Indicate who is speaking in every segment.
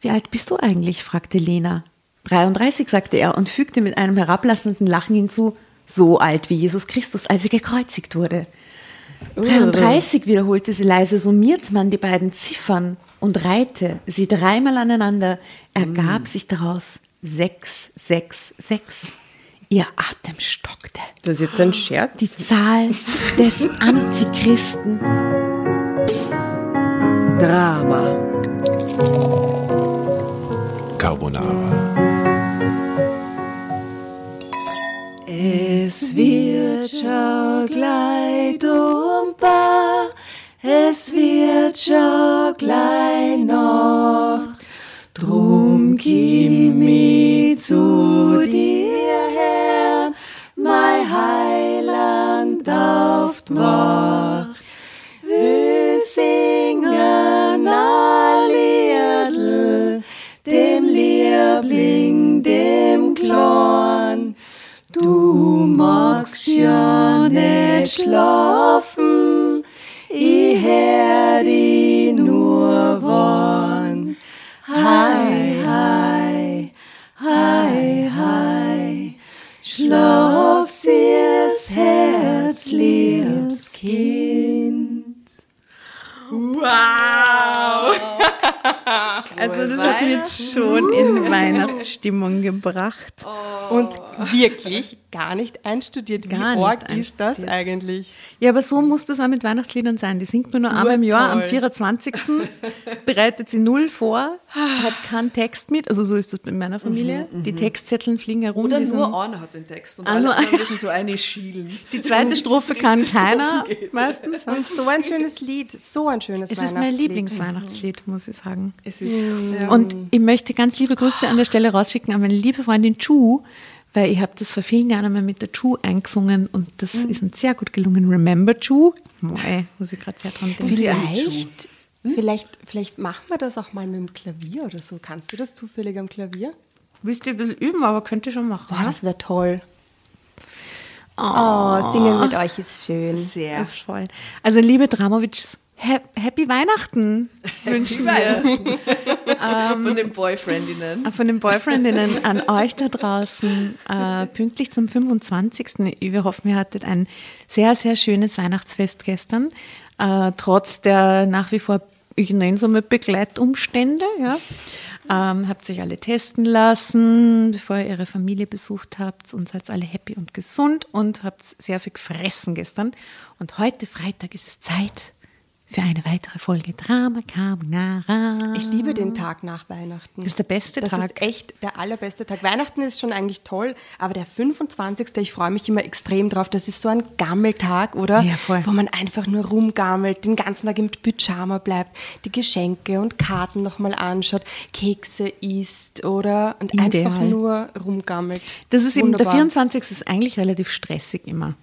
Speaker 1: Wie alt bist du eigentlich? fragte Lena. 33, sagte er und fügte mit einem herablassenden Lachen hinzu, so alt wie Jesus Christus, als er gekreuzigt wurde. 33, wiederholte sie leise, summiert man die beiden Ziffern und reihte sie dreimal aneinander, ergab sich daraus 666. Ihr Atem stockte.
Speaker 2: Das ist jetzt ein Scherz.
Speaker 1: Die Zahl des Antichristen.
Speaker 3: Drama.
Speaker 4: Carbonara.
Speaker 3: Es wird schon gleich dumper, es wird schon gleich Nacht. Drum gib mich zu dir her, mein Heiland auf Wacht. Wir singen ein Liebling, dem Klein. Du magst ja nicht schlafen, ich hör dich nur wann. Hi, hi, hi, hi, schlaf sie's Herz, liebes Kind.
Speaker 2: Wow!
Speaker 1: Also das hat mich schon in Weihnachtsstimmung gebracht.
Speaker 2: Und wirklich gar nicht einstudiert. Wie
Speaker 1: Gar nicht
Speaker 2: arg ist das eigentlich?
Speaker 1: Ja, aber so muss das auch mit Weihnachtsliedern sein. Die singt man nur einmal im Jahr, am
Speaker 2: toll.
Speaker 1: 24. bereitet sie null vor, hat keinen Text mit. Also so ist das bei meiner Familie. Die Textzetteln fliegen herum.
Speaker 5: Oder nur einer hat den Text und
Speaker 1: Ah,
Speaker 5: alle müssen so eine schielen.
Speaker 1: Die zweite Strophe kann keiner meistens.
Speaker 2: Und so ein schönes Lied, so ein schönes
Speaker 1: Es ist mein
Speaker 2: Weihnachtslied.
Speaker 1: Lieblingsweihnachtslied, muss ich sagen.
Speaker 5: Es ist, ja.
Speaker 1: Und ich möchte ganz liebe Grüße an der Stelle rausschicken an meine liebe Freundin Chu, weil ich habe das vor vielen Jahren einmal mit der Chu eingesungen und das ist uns sehr gut gelungen. Remember Chu? Moi, muss ich gerade sehr dran denken.
Speaker 5: Sie eine
Speaker 2: Vielleicht, vielleicht, vielleicht machen wir das auch mal mit dem Klavier oder so. Kannst du das zufällig am Klavier?
Speaker 1: Willst du ein bisschen üben, aber könnte schon machen.
Speaker 2: Boah, das wäre toll. Oh, singen mit euch ist schön.
Speaker 5: sehr.
Speaker 1: Das ist voll. Also liebe Dramovics, Happy Weihnachten wünschen wir
Speaker 5: Von den Boyfriendinnen.
Speaker 1: von den Boyfriendinnen an euch da draußen äh, pünktlich zum 25. Wir hoffen, ihr hattet ein sehr, sehr schönes Weihnachtsfest gestern, äh, trotz der nach wie vor, ich nenne es einmal Begleitumstände. Ja. Ähm, habt euch alle testen lassen, bevor ihr ihre Familie besucht habt und seid alle happy und gesund und habt sehr viel gefressen gestern. Und heute Freitag ist es Zeit für eine weitere Folge Drama Carbonara.
Speaker 2: Ich liebe den Tag nach Weihnachten.
Speaker 1: Das ist der beste
Speaker 2: das
Speaker 1: Tag.
Speaker 2: ist echt der allerbeste Tag. Weihnachten ist schon eigentlich toll, aber der 25. Ich freue mich immer extrem drauf. Das ist so ein Gammeltag, oder?
Speaker 1: Ja, voll.
Speaker 2: Wo man einfach nur rumgammelt, den ganzen Tag im Pyjama bleibt, die Geschenke und Karten nochmal anschaut, Kekse isst, oder? Und einfach
Speaker 1: Ideal.
Speaker 2: nur rumgammelt.
Speaker 1: Das ist eben, der
Speaker 2: Wunderbar.
Speaker 1: 24. ist eigentlich relativ stressig immer.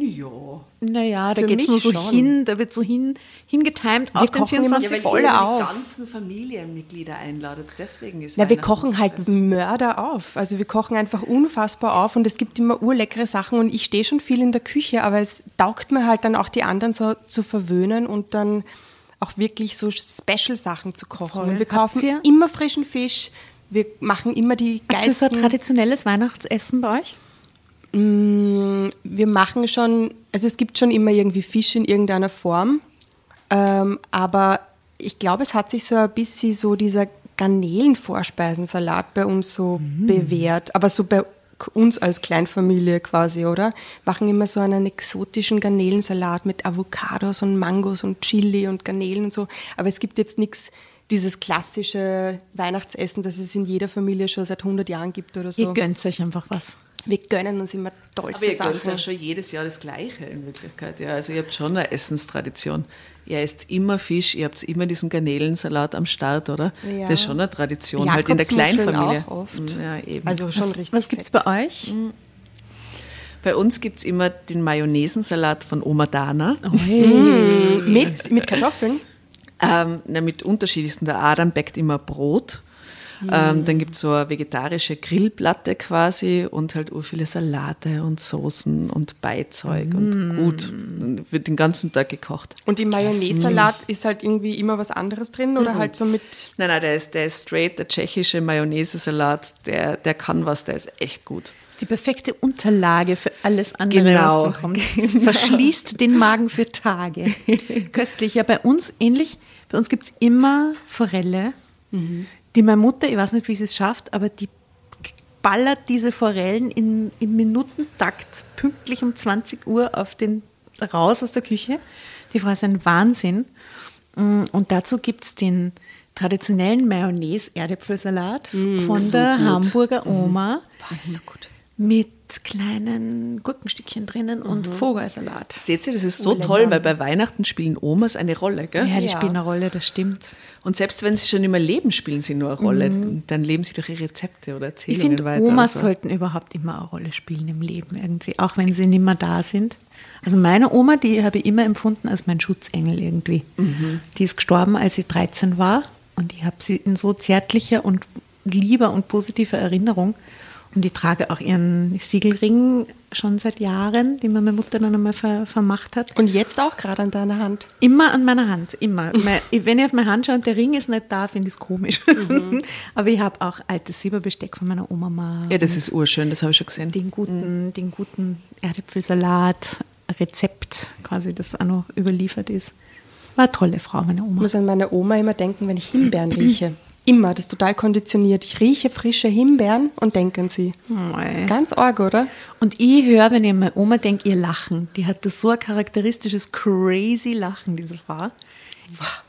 Speaker 5: Ja.
Speaker 1: Naja, da geht es nur so
Speaker 2: schon.
Speaker 1: hin, da wird so hin, hingetimed auf den
Speaker 2: kochen immer
Speaker 1: 24.
Speaker 5: Ja,
Speaker 2: Voll auf.
Speaker 5: die ganzen Familienmitglieder einladet. Deswegen ist
Speaker 2: Na, wir kochen halt. Mörder auf. Also wir kochen einfach unfassbar auf und es gibt immer urleckere Sachen und ich stehe schon viel in der Küche, aber es taugt mir halt dann auch die anderen so zu verwöhnen und dann auch wirklich so Special-Sachen zu kochen.
Speaker 1: Voll.
Speaker 2: Und wir kaufen immer frischen Fisch, wir machen immer die
Speaker 1: Habt ihr so ein
Speaker 2: geilsten...
Speaker 1: traditionelles Weihnachtsessen bei euch?
Speaker 2: Wir machen schon, also es gibt schon immer irgendwie Fisch in irgendeiner Form, ähm, aber ich glaube, es hat sich so ein bisschen so dieser Garnelenvorspeisensalat bei uns so bewährt, aber so bei uns als Kleinfamilie quasi, oder? Machen immer so einen exotischen Garnelensalat mit Avocados und Mangos und Chili und Garnelen und so, aber es gibt jetzt nichts dieses klassische Weihnachtsessen, das es in jeder Familie schon seit 100 Jahren gibt oder so.
Speaker 1: Ihr gönnt euch einfach was.
Speaker 2: Wir gönnen uns immer
Speaker 5: Aber
Speaker 2: tollste
Speaker 5: ihr gönnt
Speaker 2: Sachen.
Speaker 5: ja schon jedes Jahr das Gleiche in Wirklichkeit. Ja, also ihr habt schon eine Essenstradition. Ihr esst immer Fisch, ihr habt immer diesen Garnelensalat am Start, oder?
Speaker 2: Ja.
Speaker 5: Das ist schon eine Tradition, halt in der Kleinfamilie.
Speaker 2: auch oft.
Speaker 5: Ja, eben.
Speaker 2: Also schon
Speaker 1: Was,
Speaker 2: richtig.
Speaker 1: was gibt es bei euch?
Speaker 5: Bei uns gibt es immer den Mayonnaisensalat von Oma Dana.
Speaker 2: Mit, mit Kartoffeln?
Speaker 5: Ähm, na, mit unterschiedlichsten. Der Adam backt immer Brot
Speaker 3: Ähm, dann gibt es so eine vegetarische Grillplatte quasi und halt ur viele Salate und Soßen und Beizeug und gut. Und wird den ganzen Tag gekocht.
Speaker 2: Und im Mayonnaise-Salat ist halt irgendwie immer was anderes drin oder halt so mit.
Speaker 3: Nein, nein, der ist, der ist straight, der tschechische Mayonnaise-Salat, der, der kann was, der ist echt gut.
Speaker 1: Die perfekte Unterlage für alles andere,
Speaker 3: Genau.
Speaker 1: was kommt. Verschließt den Magen für Tage. Köstlich. Ja, bei uns ähnlich. Bei uns gibt es immer Forelle, die meine Mutter, ich weiß nicht, wie sie es schafft, aber die ballert diese Forellen in, im Minutentakt pünktlich um 20 Uhr auf den, raus aus der Küche. Die Frau ist ein Wahnsinn. Mm, Und dazu gibt es den traditionellen Mayonnaise-Erdäpfelsalat von der Hamburger Oma
Speaker 2: so gut.
Speaker 1: Mit kleinen Gurkenstückchen drinnen und Vogelsalat.
Speaker 3: Seht ihr, das ist so toll, weil bei Weihnachten spielen Omas eine Rolle, gell?
Speaker 1: Ja, die
Speaker 2: Ja.
Speaker 1: spielen eine Rolle, das stimmt.
Speaker 3: Und selbst wenn sie schon immer leben, spielen sie nur eine Rolle. Dann leben sie durch ihre Rezepte oder
Speaker 1: Ich
Speaker 3: Erzählungen
Speaker 1: finde,
Speaker 3: weiter.
Speaker 1: Omas
Speaker 3: und so.
Speaker 1: sollten überhaupt immer eine Rolle spielen im Leben irgendwie, auch wenn sie nicht mehr da sind. Also meine Oma, die habe ich immer empfunden als mein Schutzengel irgendwie. Die ist gestorben, als ich 13 war und ich habe sie in so zärtlicher und lieber und positiver Erinnerung. Und ich trage auch ihren Siegelring schon seit Jahren, den mir meine Mutter dann einmal ver vermacht hat.
Speaker 2: Und jetzt auch gerade an deiner Hand.
Speaker 1: Immer an meiner Hand, immer. Wenn ich auf meine Hand schaue und der Ring ist nicht da, finde ich es komisch. Aber ich habe auch altes Silberbesteck von meiner Oma mal.
Speaker 3: Ja, das ist urschön, das habe ich schon gesehen.
Speaker 1: den guten, den guten Erdäpfelsalat, Rezept quasi, das auch noch überliefert ist. War eine tolle Frau, meine
Speaker 2: Ich
Speaker 1: Oma.
Speaker 2: muss an meine Oma immer denken, wenn ich Himbeeren rieche. Immer, das ist total konditioniert. Ich rieche frische Himbeeren und denke an sie.
Speaker 1: Mei.
Speaker 2: Ganz arg, oder?
Speaker 1: Und ich höre, wenn ich an meine Oma denke, ihr Lachen. Die hat das so ein charakteristisches, crazy Lachen, diese Frau.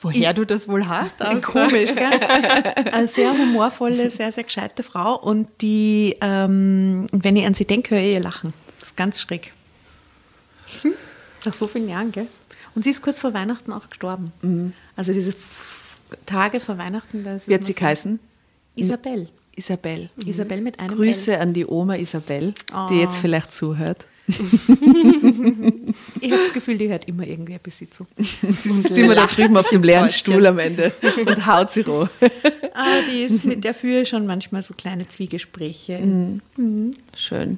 Speaker 2: Woher du das wohl hast? Aus
Speaker 1: Komisch, gell? Eine sehr humorvolle, sehr, sehr gescheite Frau. Und die, ähm, wenn ich an sie denke, höre ich ihr Lachen. Das ist ganz schräg. Nach so vielen Jahren, gell? Und sie ist kurz vor Weihnachten auch gestorben. Also diese Tage vor Weihnachten. Da
Speaker 3: Wie hat sie geheißen?
Speaker 1: Isabel.
Speaker 3: Isabel.
Speaker 1: Isabel mit einem
Speaker 3: Grüße an die Oma Isabel, die jetzt vielleicht zuhört.
Speaker 1: L. Ich habe das Gefühl, die hört immer irgendwie ein bisschen zu.
Speaker 3: Sie sitzt immer da drüben auf dem leeren Stuhl am Ende und haut sie roh.
Speaker 1: Ah, die ist mit der führe ich schon manchmal so kleine Zwiegespräche.
Speaker 3: Schön.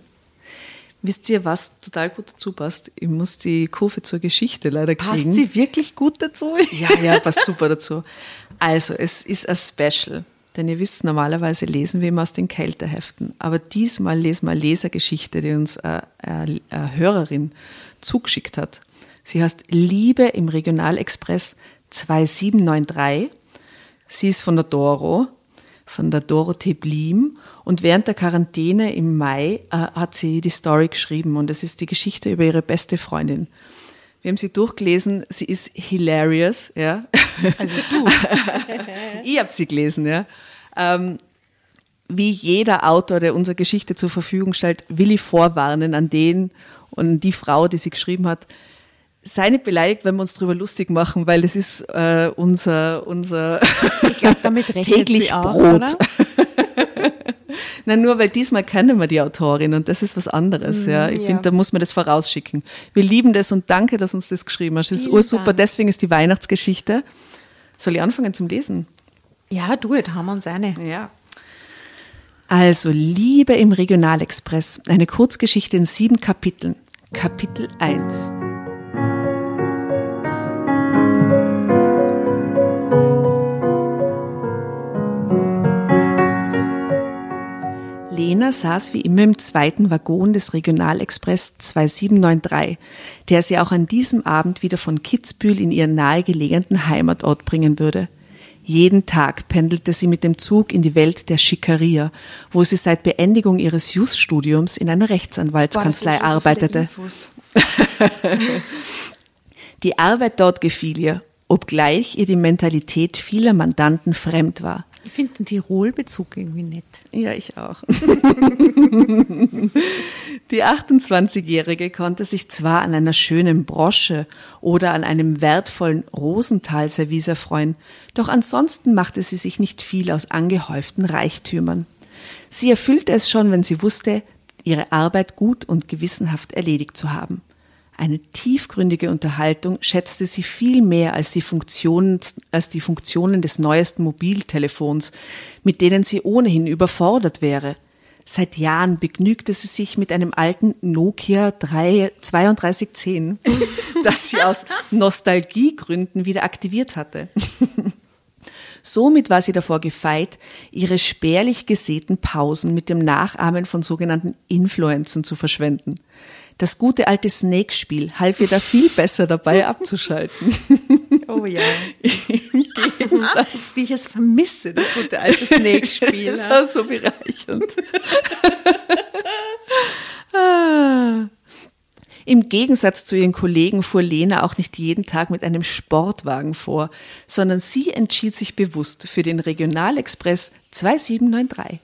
Speaker 3: Wisst ihr, was total gut dazu passt? Ich muss die Kurve zur Geschichte leider kriegen.
Speaker 1: Passt sie wirklich gut dazu?
Speaker 3: Ja, ja, passt super dazu. Also, es ist ein Special. Denn ihr wisst, normalerweise lesen wir immer aus den Kälteheften. Aber diesmal lesen wir eine Lesergeschichte, die uns eine, eine, eine Hörerin zugeschickt hat. Sie heißt Liebe im Regionalexpress 2793. Sie ist von der Doro, von der Dorothee Blim. Und während der Quarantäne im Mai äh, hat sie die Story geschrieben. Und es ist die Geschichte über ihre beste Freundin. Wir haben sie durchgelesen. Sie ist hilarious, ja.
Speaker 2: Also du.
Speaker 3: ich habe sie gelesen, ja. Ähm, wie jeder Autor, der unsere Geschichte zur Verfügung stellt, will ich vorwarnen an den und die Frau, die sie geschrieben hat. Sei nicht beleidigt, wenn wir uns darüber lustig machen, weil das ist äh, unser, unser
Speaker 1: Ich glaube, damit
Speaker 3: täglich
Speaker 1: sie auch,
Speaker 3: Brot.
Speaker 1: oder?
Speaker 3: Nein, nur weil diesmal kennen wir die Autorin und das ist was anderes. ja. Ich
Speaker 2: ja.
Speaker 3: finde, da muss man das vorausschicken. Wir lieben das und danke, dass uns das geschrieben hast. Das ist ursuper,
Speaker 1: Dank.
Speaker 3: deswegen ist die Weihnachtsgeschichte. Soll ich anfangen zum Lesen?
Speaker 1: Ja, du, jetzt haben wir uns eine.
Speaker 3: Ja. Also, Liebe im Regionalexpress, eine Kurzgeschichte in sieben Kapiteln. Kapitel 1. Lena saß wie immer im zweiten Waggon des Regionalexpress 2793, der sie auch an diesem Abend wieder von Kitzbühel in ihren nahegelegenen Heimatort bringen würde. Jeden Tag pendelte sie mit dem Zug in die Welt der Schickeria, wo sie seit Beendigung ihres Jus-Studiums in einer Rechtsanwaltskanzlei
Speaker 2: Boah,
Speaker 3: arbeitete. Die Arbeit dort gefiel ihr, obgleich ihr die Mentalität vieler Mandanten fremd war.
Speaker 1: Ich finde den Tirol-Bezug irgendwie nett.
Speaker 3: Ja, ich auch. Die 28-Jährige konnte sich zwar an einer schönen Brosche oder an einem wertvollen Rosenthal-Service erfreuen, doch ansonsten machte sie sich nicht viel aus angehäuften Reichtümern. Sie erfüllte es schon, wenn sie wusste, ihre Arbeit gut und gewissenhaft erledigt zu haben. Eine tiefgründige Unterhaltung schätzte sie viel mehr als die, Funktionen, als die Funktionen des neuesten Mobiltelefons, mit denen sie ohnehin überfordert wäre. Seit Jahren begnügte sie sich mit einem alten Nokia 3, 3210, das sie aus Nostalgiegründen wieder aktiviert hatte. Somit war sie davor gefeit, ihre spärlich gesäten Pausen mit dem Nachahmen von sogenannten Influencern zu verschwenden. Das gute alte Snake-Spiel half ihr da viel besser dabei abzuschalten.
Speaker 1: Oh ja. Wie ich es vermisse, das gute alte Snake-Spiel.
Speaker 3: Das war so bereichernd. ah. Im Gegensatz zu ihren Kollegen fuhr Lena auch nicht jeden Tag mit einem Sportwagen vor, sondern sie entschied sich bewusst für den Regionalexpress 2793.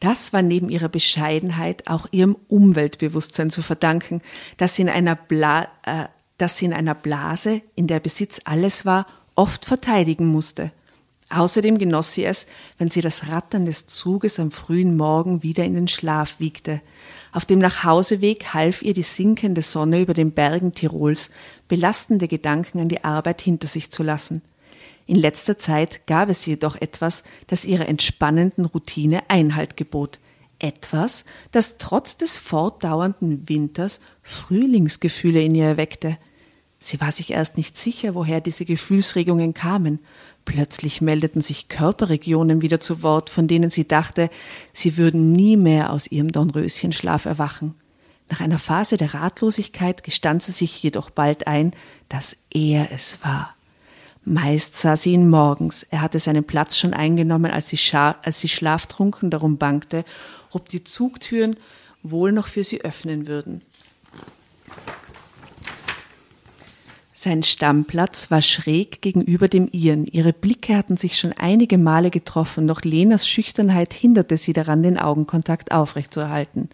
Speaker 3: Das war neben ihrer Bescheidenheit auch ihrem Umweltbewusstsein zu verdanken, dass sie in einer, Bla äh, dass sie in einer Blase, in der Besitz alles war, oft verteidigen musste. Außerdem genoss sie es, wenn sie das Rattern des Zuges am frühen Morgen wieder in den Schlaf wiegte. Auf dem Nachhauseweg half ihr die sinkende Sonne über den Bergen Tirols, belastende Gedanken an die Arbeit hinter sich zu lassen. In letzter Zeit gab es jedoch etwas, das ihrer entspannenden Routine Einhalt gebot. Etwas, das trotz des fortdauernden Winters Frühlingsgefühle in ihr erweckte. Sie war sich erst nicht sicher, woher diese Gefühlsregungen kamen. Plötzlich meldeten sich Körperregionen wieder zu Wort, von denen sie dachte, sie würden nie mehr aus ihrem Dornröschenschlaf erwachen. Nach einer Phase der Ratlosigkeit gestand sie sich jedoch bald ein, dass er es war. Meist sah sie ihn morgens, er hatte seinen Platz schon eingenommen, als sie, als sie schlaftrunken darum bangte, ob die Zugtüren wohl noch für sie öffnen würden. Sein Stammplatz war schräg gegenüber dem ihren. Ihre Blicke hatten sich schon einige Male getroffen, doch Lenas Schüchternheit hinderte sie daran, den Augenkontakt aufrechtzuerhalten.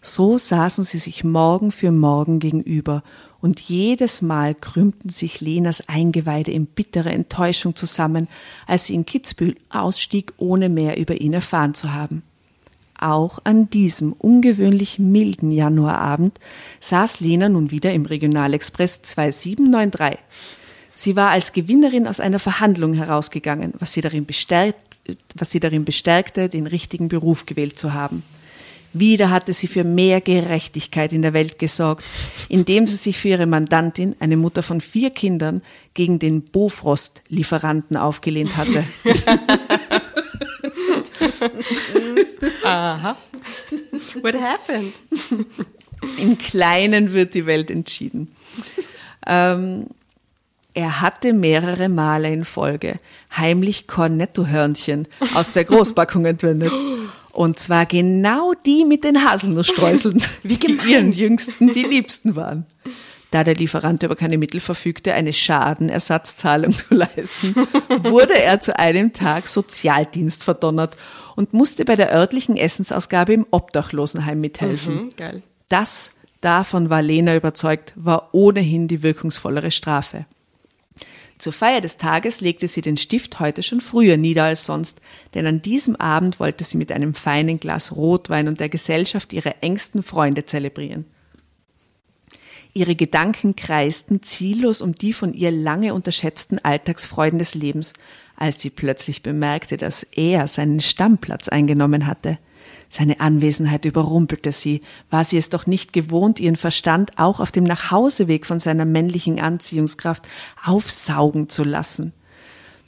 Speaker 3: So saßen sie sich Morgen für Morgen gegenüber, und jedes Mal krümmten sich Lenas Eingeweide in bittere Enttäuschung zusammen, als sie in Kitzbühel ausstieg, ohne mehr über ihn erfahren zu haben. Auch an diesem ungewöhnlich milden Januarabend saß Lena nun wieder im Regionalexpress 2793. Sie war als Gewinnerin aus einer Verhandlung herausgegangen, was sie darin, bestärkt, was sie darin bestärkte, den richtigen Beruf gewählt zu haben. Wieder hatte sie für mehr Gerechtigkeit in der Welt gesorgt, indem sie sich für ihre Mandantin, eine Mutter von vier Kindern, gegen den Bofrost-Lieferanten aufgelehnt hatte.
Speaker 2: Aha. What happened?
Speaker 3: Im Kleinen wird die Welt entschieden. Ähm, er hatte mehrere Male in Folge heimlich Cornetto-Hörnchen aus der Großpackung entwendet. Und zwar genau die mit den Haselnussstreuseln, wie die ihren Jüngsten die Liebsten waren. Da der Lieferant über keine Mittel verfügte, eine Schadenersatzzahlung zu leisten, wurde er zu einem Tag Sozialdienst verdonnert und musste bei der örtlichen Essensausgabe im Obdachlosenheim mithelfen.
Speaker 2: Mhm, geil.
Speaker 3: Das, davon war Lena überzeugt, war ohnehin die wirkungsvollere Strafe. Zur Feier des Tages legte sie den Stift heute schon früher nieder als sonst, denn an diesem Abend wollte sie mit einem feinen Glas Rotwein und der Gesellschaft ihre engsten Freunde zelebrieren. Ihre Gedanken kreisten ziellos um die von ihr lange unterschätzten Alltagsfreuden des Lebens, als sie plötzlich bemerkte, dass er seinen Stammplatz eingenommen hatte. Seine Anwesenheit überrumpelte sie. War sie es doch nicht gewohnt, ihren Verstand auch auf dem Nachhauseweg von seiner männlichen Anziehungskraft aufsaugen zu lassen.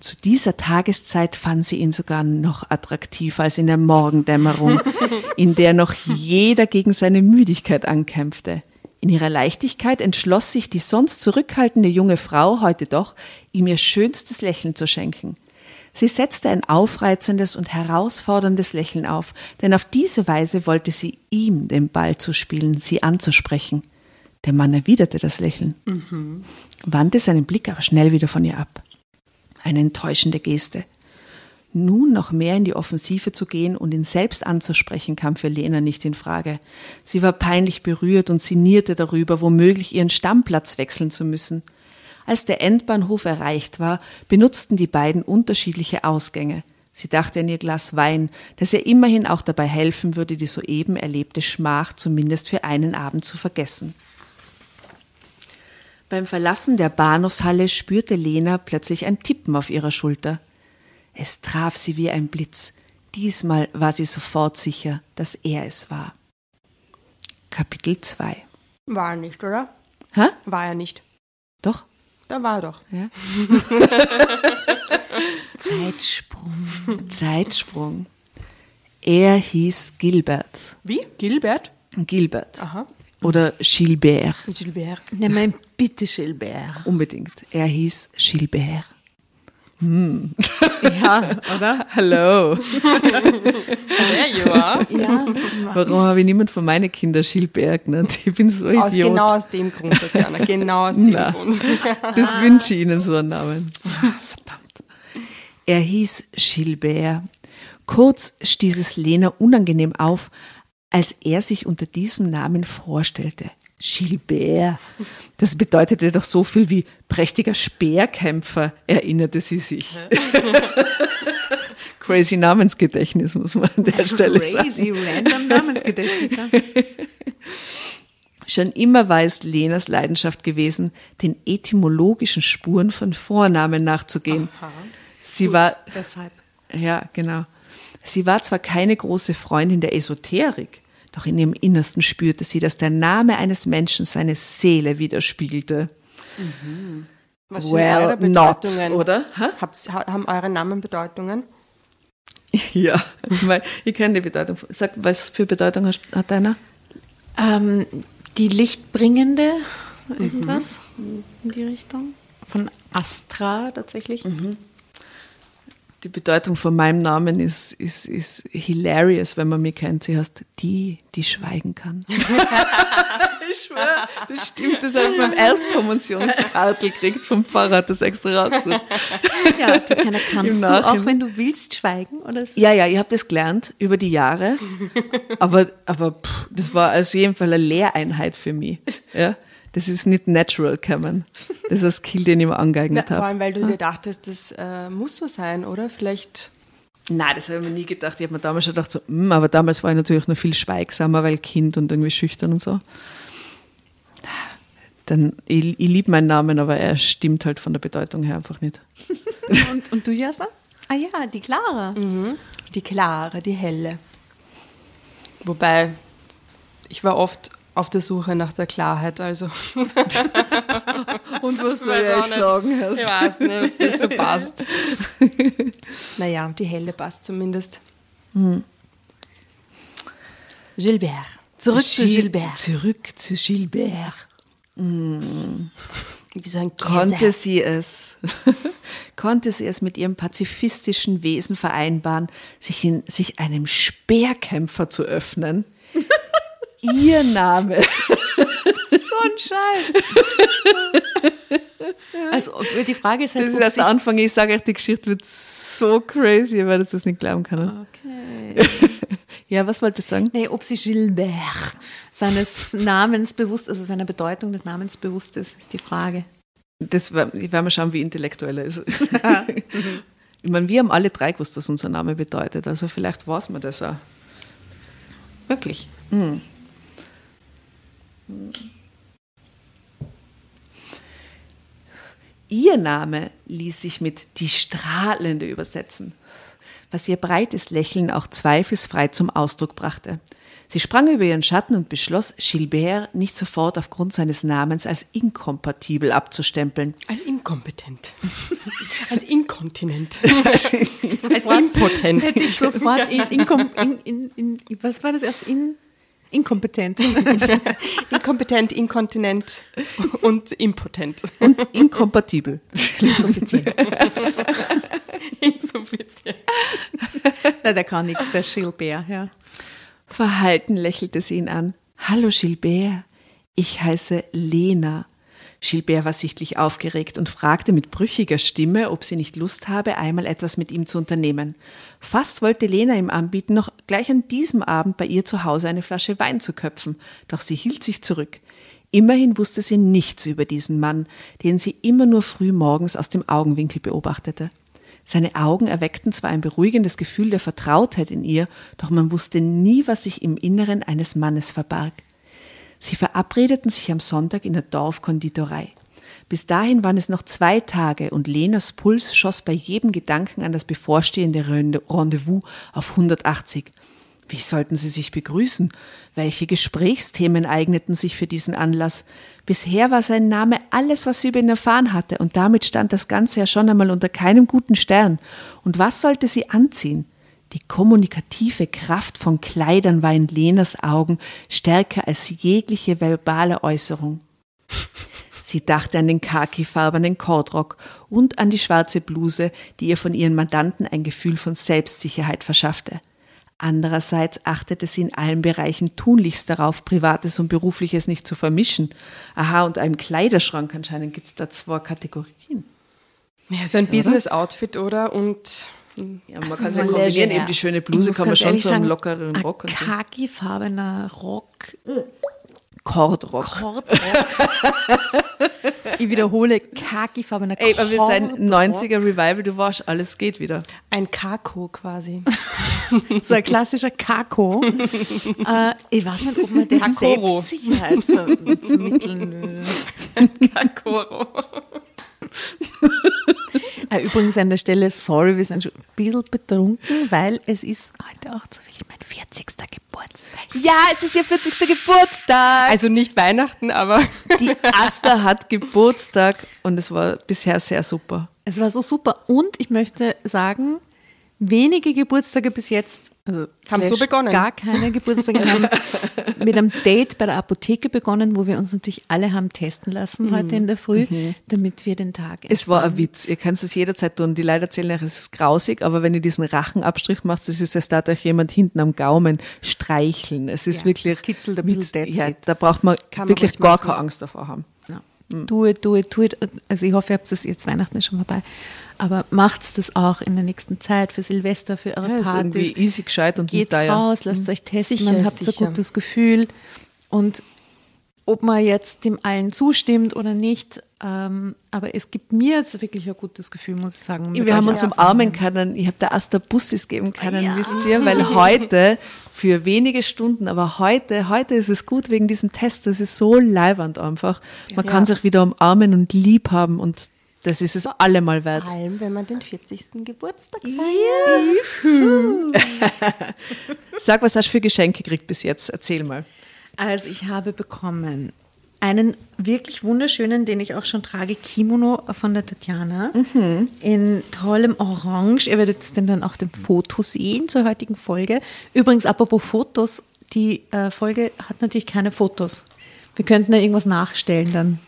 Speaker 3: Zu dieser Tageszeit fand sie ihn sogar noch attraktiver als in der Morgendämmerung, in der noch jeder gegen seine Müdigkeit ankämpfte. In ihrer Leichtigkeit entschloss sich die sonst zurückhaltende junge Frau heute doch, ihm ihr schönstes Lächeln zu schenken. Sie setzte ein aufreizendes und herausforderndes Lächeln auf, denn auf diese Weise wollte sie ihm den Ball zuspielen, sie anzusprechen. Der Mann erwiderte das Lächeln, mhm. wandte seinen Blick aber schnell wieder von ihr ab. Eine enttäuschende Geste. Nun noch mehr in die Offensive zu gehen und ihn selbst anzusprechen, kam für Lena nicht in Frage. Sie war peinlich berührt und sinnierte darüber, womöglich ihren Stammplatz wechseln zu müssen. Als der Endbahnhof erreicht war, benutzten die beiden unterschiedliche Ausgänge. Sie dachte an ihr Glas Wein, das ihr immerhin auch dabei helfen würde, die soeben erlebte Schmach zumindest für einen Abend zu vergessen.
Speaker 5: Beim Verlassen der Bahnhofshalle spürte Lena plötzlich ein Tippen auf ihrer Schulter. Es traf sie wie ein Blitz. Diesmal war sie sofort sicher, dass er es war. Kapitel 2
Speaker 2: War er nicht, oder?
Speaker 5: Hä?
Speaker 2: War er nicht.
Speaker 5: Doch?
Speaker 2: Da war er doch.
Speaker 5: Ja.
Speaker 1: Zeitsprung.
Speaker 5: Zeitsprung. Er hieß Gilbert.
Speaker 2: Wie? Gilbert?
Speaker 5: Gilbert.
Speaker 2: Aha.
Speaker 5: Oder Gilbert.
Speaker 2: Gilbert.
Speaker 1: Nimm mein bitte, Gilbert.
Speaker 5: Unbedingt. Er hieß Gilbert.
Speaker 1: Ja, oder?
Speaker 5: Hallo.
Speaker 2: There you are.
Speaker 1: Ja.
Speaker 5: Warum habe ich niemand von meinen Kindern Gilbert genannt? Ich bin so
Speaker 2: Aus,
Speaker 5: Idiot.
Speaker 2: genau aus dem Grund, Tatjana. Genau aus dem
Speaker 5: Na.
Speaker 2: Grund.
Speaker 5: Das wünsche ich Ihnen so einen Namen. Verdammt. Er hieß Gilbert. Kurz stieß es Lena unangenehm auf, als er sich unter diesem Namen vorstellte. Gilbert. Das bedeutete doch so viel wie prächtiger Speerkämpfer, erinnerte sie sich. Crazy Namensgedächtnis, muss man an der Stelle sagen.
Speaker 1: Crazy random Namensgedächtnis.
Speaker 5: Schon immer war es Lenas Leidenschaft gewesen, den etymologischen Spuren von Vornamen nachzugehen. Sie war,
Speaker 1: Deshalb.
Speaker 5: ja, genau. Sie war zwar keine große Freundin der Esoterik, doch in ihrem Innersten spürte sie, dass der Name eines Menschen seine Seele widerspiegelte.
Speaker 2: Was sind
Speaker 5: Well,
Speaker 2: eure
Speaker 5: not,
Speaker 2: Bedeutungen?
Speaker 5: oder? Hä?
Speaker 2: Hab's, ha- haben eure Namen Bedeutungen?
Speaker 5: Ja, weil ich kenne die Bedeutung. Sag, was für Bedeutung hat deiner?
Speaker 1: Ähm, die Lichtbringende, irgendwas in die Richtung. Von Astra tatsächlich.
Speaker 5: Die Bedeutung von meinem Namen ist, ist, ist hilarious, wenn man mich kennt. Sie heißt die, die schweigen kann. ich schwöre, das stimmt. Das habe ich beim Erstkommunionskarte gekriegt vom Pfarrer, das extra rausgesucht.
Speaker 1: Ja, Tatjana, kannst du auch, wenn du willst, schweigen? Oder ist-
Speaker 5: Ja, ja, ich habe das gelernt über die Jahre, aber, aber pff, das war auf jeden Fall eine Lehreinheit für mich. Ja? Das ist nicht natural gekommen. Das ist ein Skill, den ich mir angeeignet
Speaker 2: vor
Speaker 5: habe.
Speaker 2: allem, weil du dir dachtest, das äh, muss so sein, oder? Vielleicht.
Speaker 5: Nein, das habe ich mir nie gedacht. Ich habe mir damals schon gedacht, so, "Hm", aber damals war ich natürlich noch viel schweigsamer, weil Kind und irgendwie schüchtern und so. Dann, ich, ich liebe meinen Namen, aber er stimmt halt von der Bedeutung her einfach nicht.
Speaker 1: Und, und du, Jassa? Ah ja, die Clara.
Speaker 2: Die klare, die helle. Wobei, ich war oft auf der Suche nach der Klarheit, also.
Speaker 5: Und was
Speaker 2: soll ich sagen,
Speaker 5: Herr?
Speaker 2: Ich weiß nicht, ob das so passt. naja, die helle passt zumindest. Gilbert. Zurück zu Gilbert.
Speaker 5: Zurück zu Gilbert.
Speaker 2: Wie so ein Käse.
Speaker 5: Konnte sie es, konnte sie es mit ihrem pazifistischen Wesen vereinbaren, sich, in, sich einem Speerkämpfer zu öffnen? Ihr Name.
Speaker 1: So ein Scheiß. Also die Frage ist halt,
Speaker 5: Das ist erst der Anfang. Ich sage euch, die Geschichte wird so crazy, ihr werdet das nicht glauben können.
Speaker 1: Okay.
Speaker 5: Ja, was wolltest du sagen?
Speaker 1: Nee, ob sie Gilbert seines Namens bewusst, also seiner Bedeutung des Namens bewusst ist, ist die Frage.
Speaker 5: Das war, ich werde mal schauen, wie intellektuell er ist. ich meine, wir haben alle drei gewusst, was unser Name bedeutet. Also vielleicht weiß man das auch.
Speaker 1: Wirklich.
Speaker 5: Ihr Name ließ sich mit die Strahlende übersetzen, was ihr breites Lächeln auch zweifelsfrei zum Ausdruck brachte. Sie sprang über ihren Schatten und beschloss, Gilbert nicht sofort aufgrund seines Namens als inkompatibel abzustempeln.
Speaker 2: Als inkompetent. Als inkontinent. Als impotent.
Speaker 1: Hätte ich sofort in, in, in, in, was war das erst? In, inkompetent.
Speaker 2: Inkompetent, inkontinent und impotent.
Speaker 5: Und inkompatibel.
Speaker 1: Insuffizient.
Speaker 2: Insuffizient.
Speaker 1: Na, der kann nichts, der Gilbert, ja.
Speaker 5: Verhalten lächelte sie ihn an. Hallo Gilbert, ich heiße Lena. Gilbert war sichtlich aufgeregt und fragte mit brüchiger Stimme, ob sie nicht Lust habe, einmal etwas mit ihm zu unternehmen. Fast wollte Lena ihm anbieten, noch gleich an diesem Abend bei ihr zu Hause eine Flasche Wein zu köpfen, doch sie hielt sich zurück. Immerhin wusste sie nichts über diesen Mann, den sie immer nur früh morgens aus dem Augenwinkel beobachtete. Seine Augen erweckten zwar ein beruhigendes Gefühl der Vertrautheit in ihr, doch man wusste nie, was sich im Inneren eines Mannes verbarg. Sie verabredeten sich am Sonntag in der Dorfkonditorei. Bis dahin waren es noch zwei Tage und Lenas Puls schoss bei jedem Gedanken an das bevorstehende Rendezvous auf 180. Wie sollten sie sich begrüßen? Welche Gesprächsthemen eigneten sich für diesen Anlass? Bisher war sein Name alles, was sie über ihn erfahren hatte, und damit stand das Ganze ja schon einmal unter keinem guten Stern. Und was sollte sie anziehen? Die kommunikative Kraft von Kleidern war in Lenas Augen stärker als jegliche verbale Äußerung. Sie dachte an den khakifarbenen Kordrock und an die schwarze Bluse, die ihr von ihren Mandanten ein Gefühl von Selbstsicherheit verschaffte. Andererseits achtete sie in allen Bereichen tunlichst darauf, Privates und Berufliches nicht zu vermischen. Aha, und einem Kleiderschrank anscheinend gibt es da zwei Kategorien.
Speaker 2: Ja, so ein Business-Outfit, oder? Und
Speaker 5: ja, man kann es ja kombinieren, eben die schöne Bluse kann man schon so einen lockeren Rock
Speaker 1: und so. Khaki-farbener Rock.
Speaker 5: Kordrock.
Speaker 1: Kordrock. ich wiederhole, khaki-farbener
Speaker 5: Ey, aber wir sind 90er Revival, du warst, alles geht wieder.
Speaker 2: Ein Kako quasi.
Speaker 1: so ein klassischer Kako. äh, ich weiß nicht, ob man der
Speaker 2: Kakoro.
Speaker 1: Selbstsicherheit ver vermitteln will.
Speaker 2: Kakoro.
Speaker 1: Äh, übrigens an der Stelle, sorry, wir sind schon ein bisschen betrunken, weil es ist heute auch zufällig mein 40. Geburtstag.
Speaker 5: Ja, es ist ihr 40. Geburtstag.
Speaker 2: Also nicht Weihnachten, aber
Speaker 5: Die Asta hat Geburtstag und es war bisher sehr super.
Speaker 1: Es war so super und ich möchte sagen, wenige Geburtstage bis jetzt, also
Speaker 2: Haben so begonnen.
Speaker 1: Gar keine Geburtstage haben mit einem Date bei der Apotheke begonnen, wo wir uns natürlich alle haben testen lassen heute in der Früh, damit wir den Tag.
Speaker 5: Mhm. Es war ein Witz. Ihr könnt es jederzeit tun. Die Leute erzählen euch, es ist grausig, aber wenn ihr diesen Rachenabstrich macht, es ist, als darf euch jemand hinten am Gaumen streicheln. Es ist
Speaker 1: Ja,
Speaker 5: wirklich.
Speaker 1: das kitzelt ein bisschen, that's
Speaker 5: ja, da braucht man
Speaker 2: Kann
Speaker 5: wirklich gar
Speaker 2: machen.
Speaker 5: keine Angst davor haben.
Speaker 1: Ja. Do it, do it, do it. Also ich hoffe, ihr habt das jetzt Weihnachten schon vorbei. Aber macht das auch in der nächsten Zeit für Silvester, für eure
Speaker 5: Ja, ist irgendwie
Speaker 1: Partys.
Speaker 5: easy gescheit und
Speaker 1: Geht's
Speaker 5: teuer.
Speaker 1: raus, lasst euch testen,
Speaker 2: Sicher,
Speaker 1: dann habt ihr
Speaker 2: sicher.
Speaker 1: ein gutes Gefühl. Und ob man jetzt dem allen zustimmt oder nicht, ähm, aber es gibt mir jetzt wirklich ein gutes Gefühl, muss ich sagen.
Speaker 5: Wir haben uns umarmen können. Ich habe der Asta Bussis geben können,
Speaker 1: Ja.
Speaker 5: wisst ihr, weil heute für wenige Stunden, aber heute, heute ist es gut wegen diesem Test. Das ist so leibernd einfach. Man kann sich wieder umarmen und lieb haben und das ist es allemal wert.
Speaker 2: vor allem, wenn man den 40. Geburtstag
Speaker 5: Sag, was hast du für Geschenke gekriegt bis jetzt? Erzähl mal.
Speaker 1: Also ich habe bekommen einen wirklich wunderschönen, den ich auch schon trage, Kimono von der Tatjana in tollem Orange. Ihr werdet den dann auch dem Foto sehen zur heutigen Folge. Übrigens, apropos Fotos, die äh, Folge hat natürlich keine Fotos. Wir könnten da irgendwas nachstellen dann.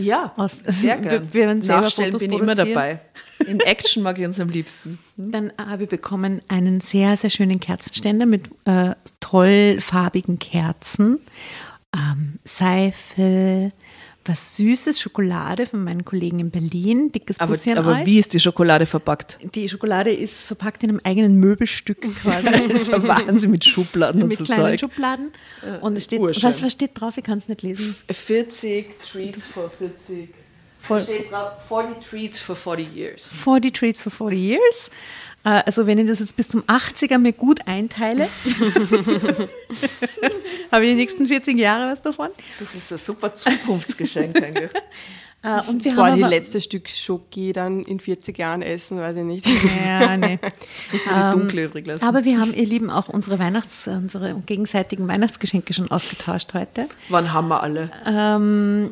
Speaker 5: Ja,
Speaker 1: Aus-
Speaker 5: sehr
Speaker 1: wir-
Speaker 5: gern.
Speaker 1: wir werden selber
Speaker 5: Nachstellen
Speaker 1: Fotos
Speaker 5: bin ich immer dabei. In Action mag ich uns am liebsten.
Speaker 1: Dann habe ich bekommen einen sehr, sehr schönen Kerzenständer mit äh, toll farbigen Kerzen, ähm, Seife, was Süßes, Schokolade von meinen Kollegen in Berlin. Dickes
Speaker 5: Aber, aber wie ist die Schokolade verpackt?
Speaker 1: Die Schokolade ist verpackt in einem eigenen Möbelstück quasi.
Speaker 5: Das ist ein Wahnsinn mit Schubladen und
Speaker 1: mit
Speaker 5: so
Speaker 1: kleinen
Speaker 5: Zeug.
Speaker 1: Schubladen. Und es steht, was, was steht drauf? Ich kann es nicht lesen.
Speaker 5: 40 Treats for 40.
Speaker 1: Voll.
Speaker 5: Steht drauf, 40 Treats for 40 years.
Speaker 1: 40 Treats for 40 Years. Äh, Also wenn ich das jetzt bis zum 80er mir gut einteile, habe ich die nächsten 40 Jahre was davon.
Speaker 5: Das ist ein super Zukunftsgeschenk eigentlich.
Speaker 1: Äh, Und wir
Speaker 2: Boah,
Speaker 1: haben
Speaker 2: die letzte Stück Schoki dann in 40 Jahren essen, weiß ich nicht.
Speaker 1: Ja, nee.
Speaker 5: Muss man die dunkle übrig lassen.
Speaker 1: Aber wir haben, ihr Lieben, auch unsere Weihnachts-, unsere gegenseitigen Weihnachtsgeschenke schon ausgetauscht heute.
Speaker 5: Wann haben wir alle?
Speaker 1: Ähm,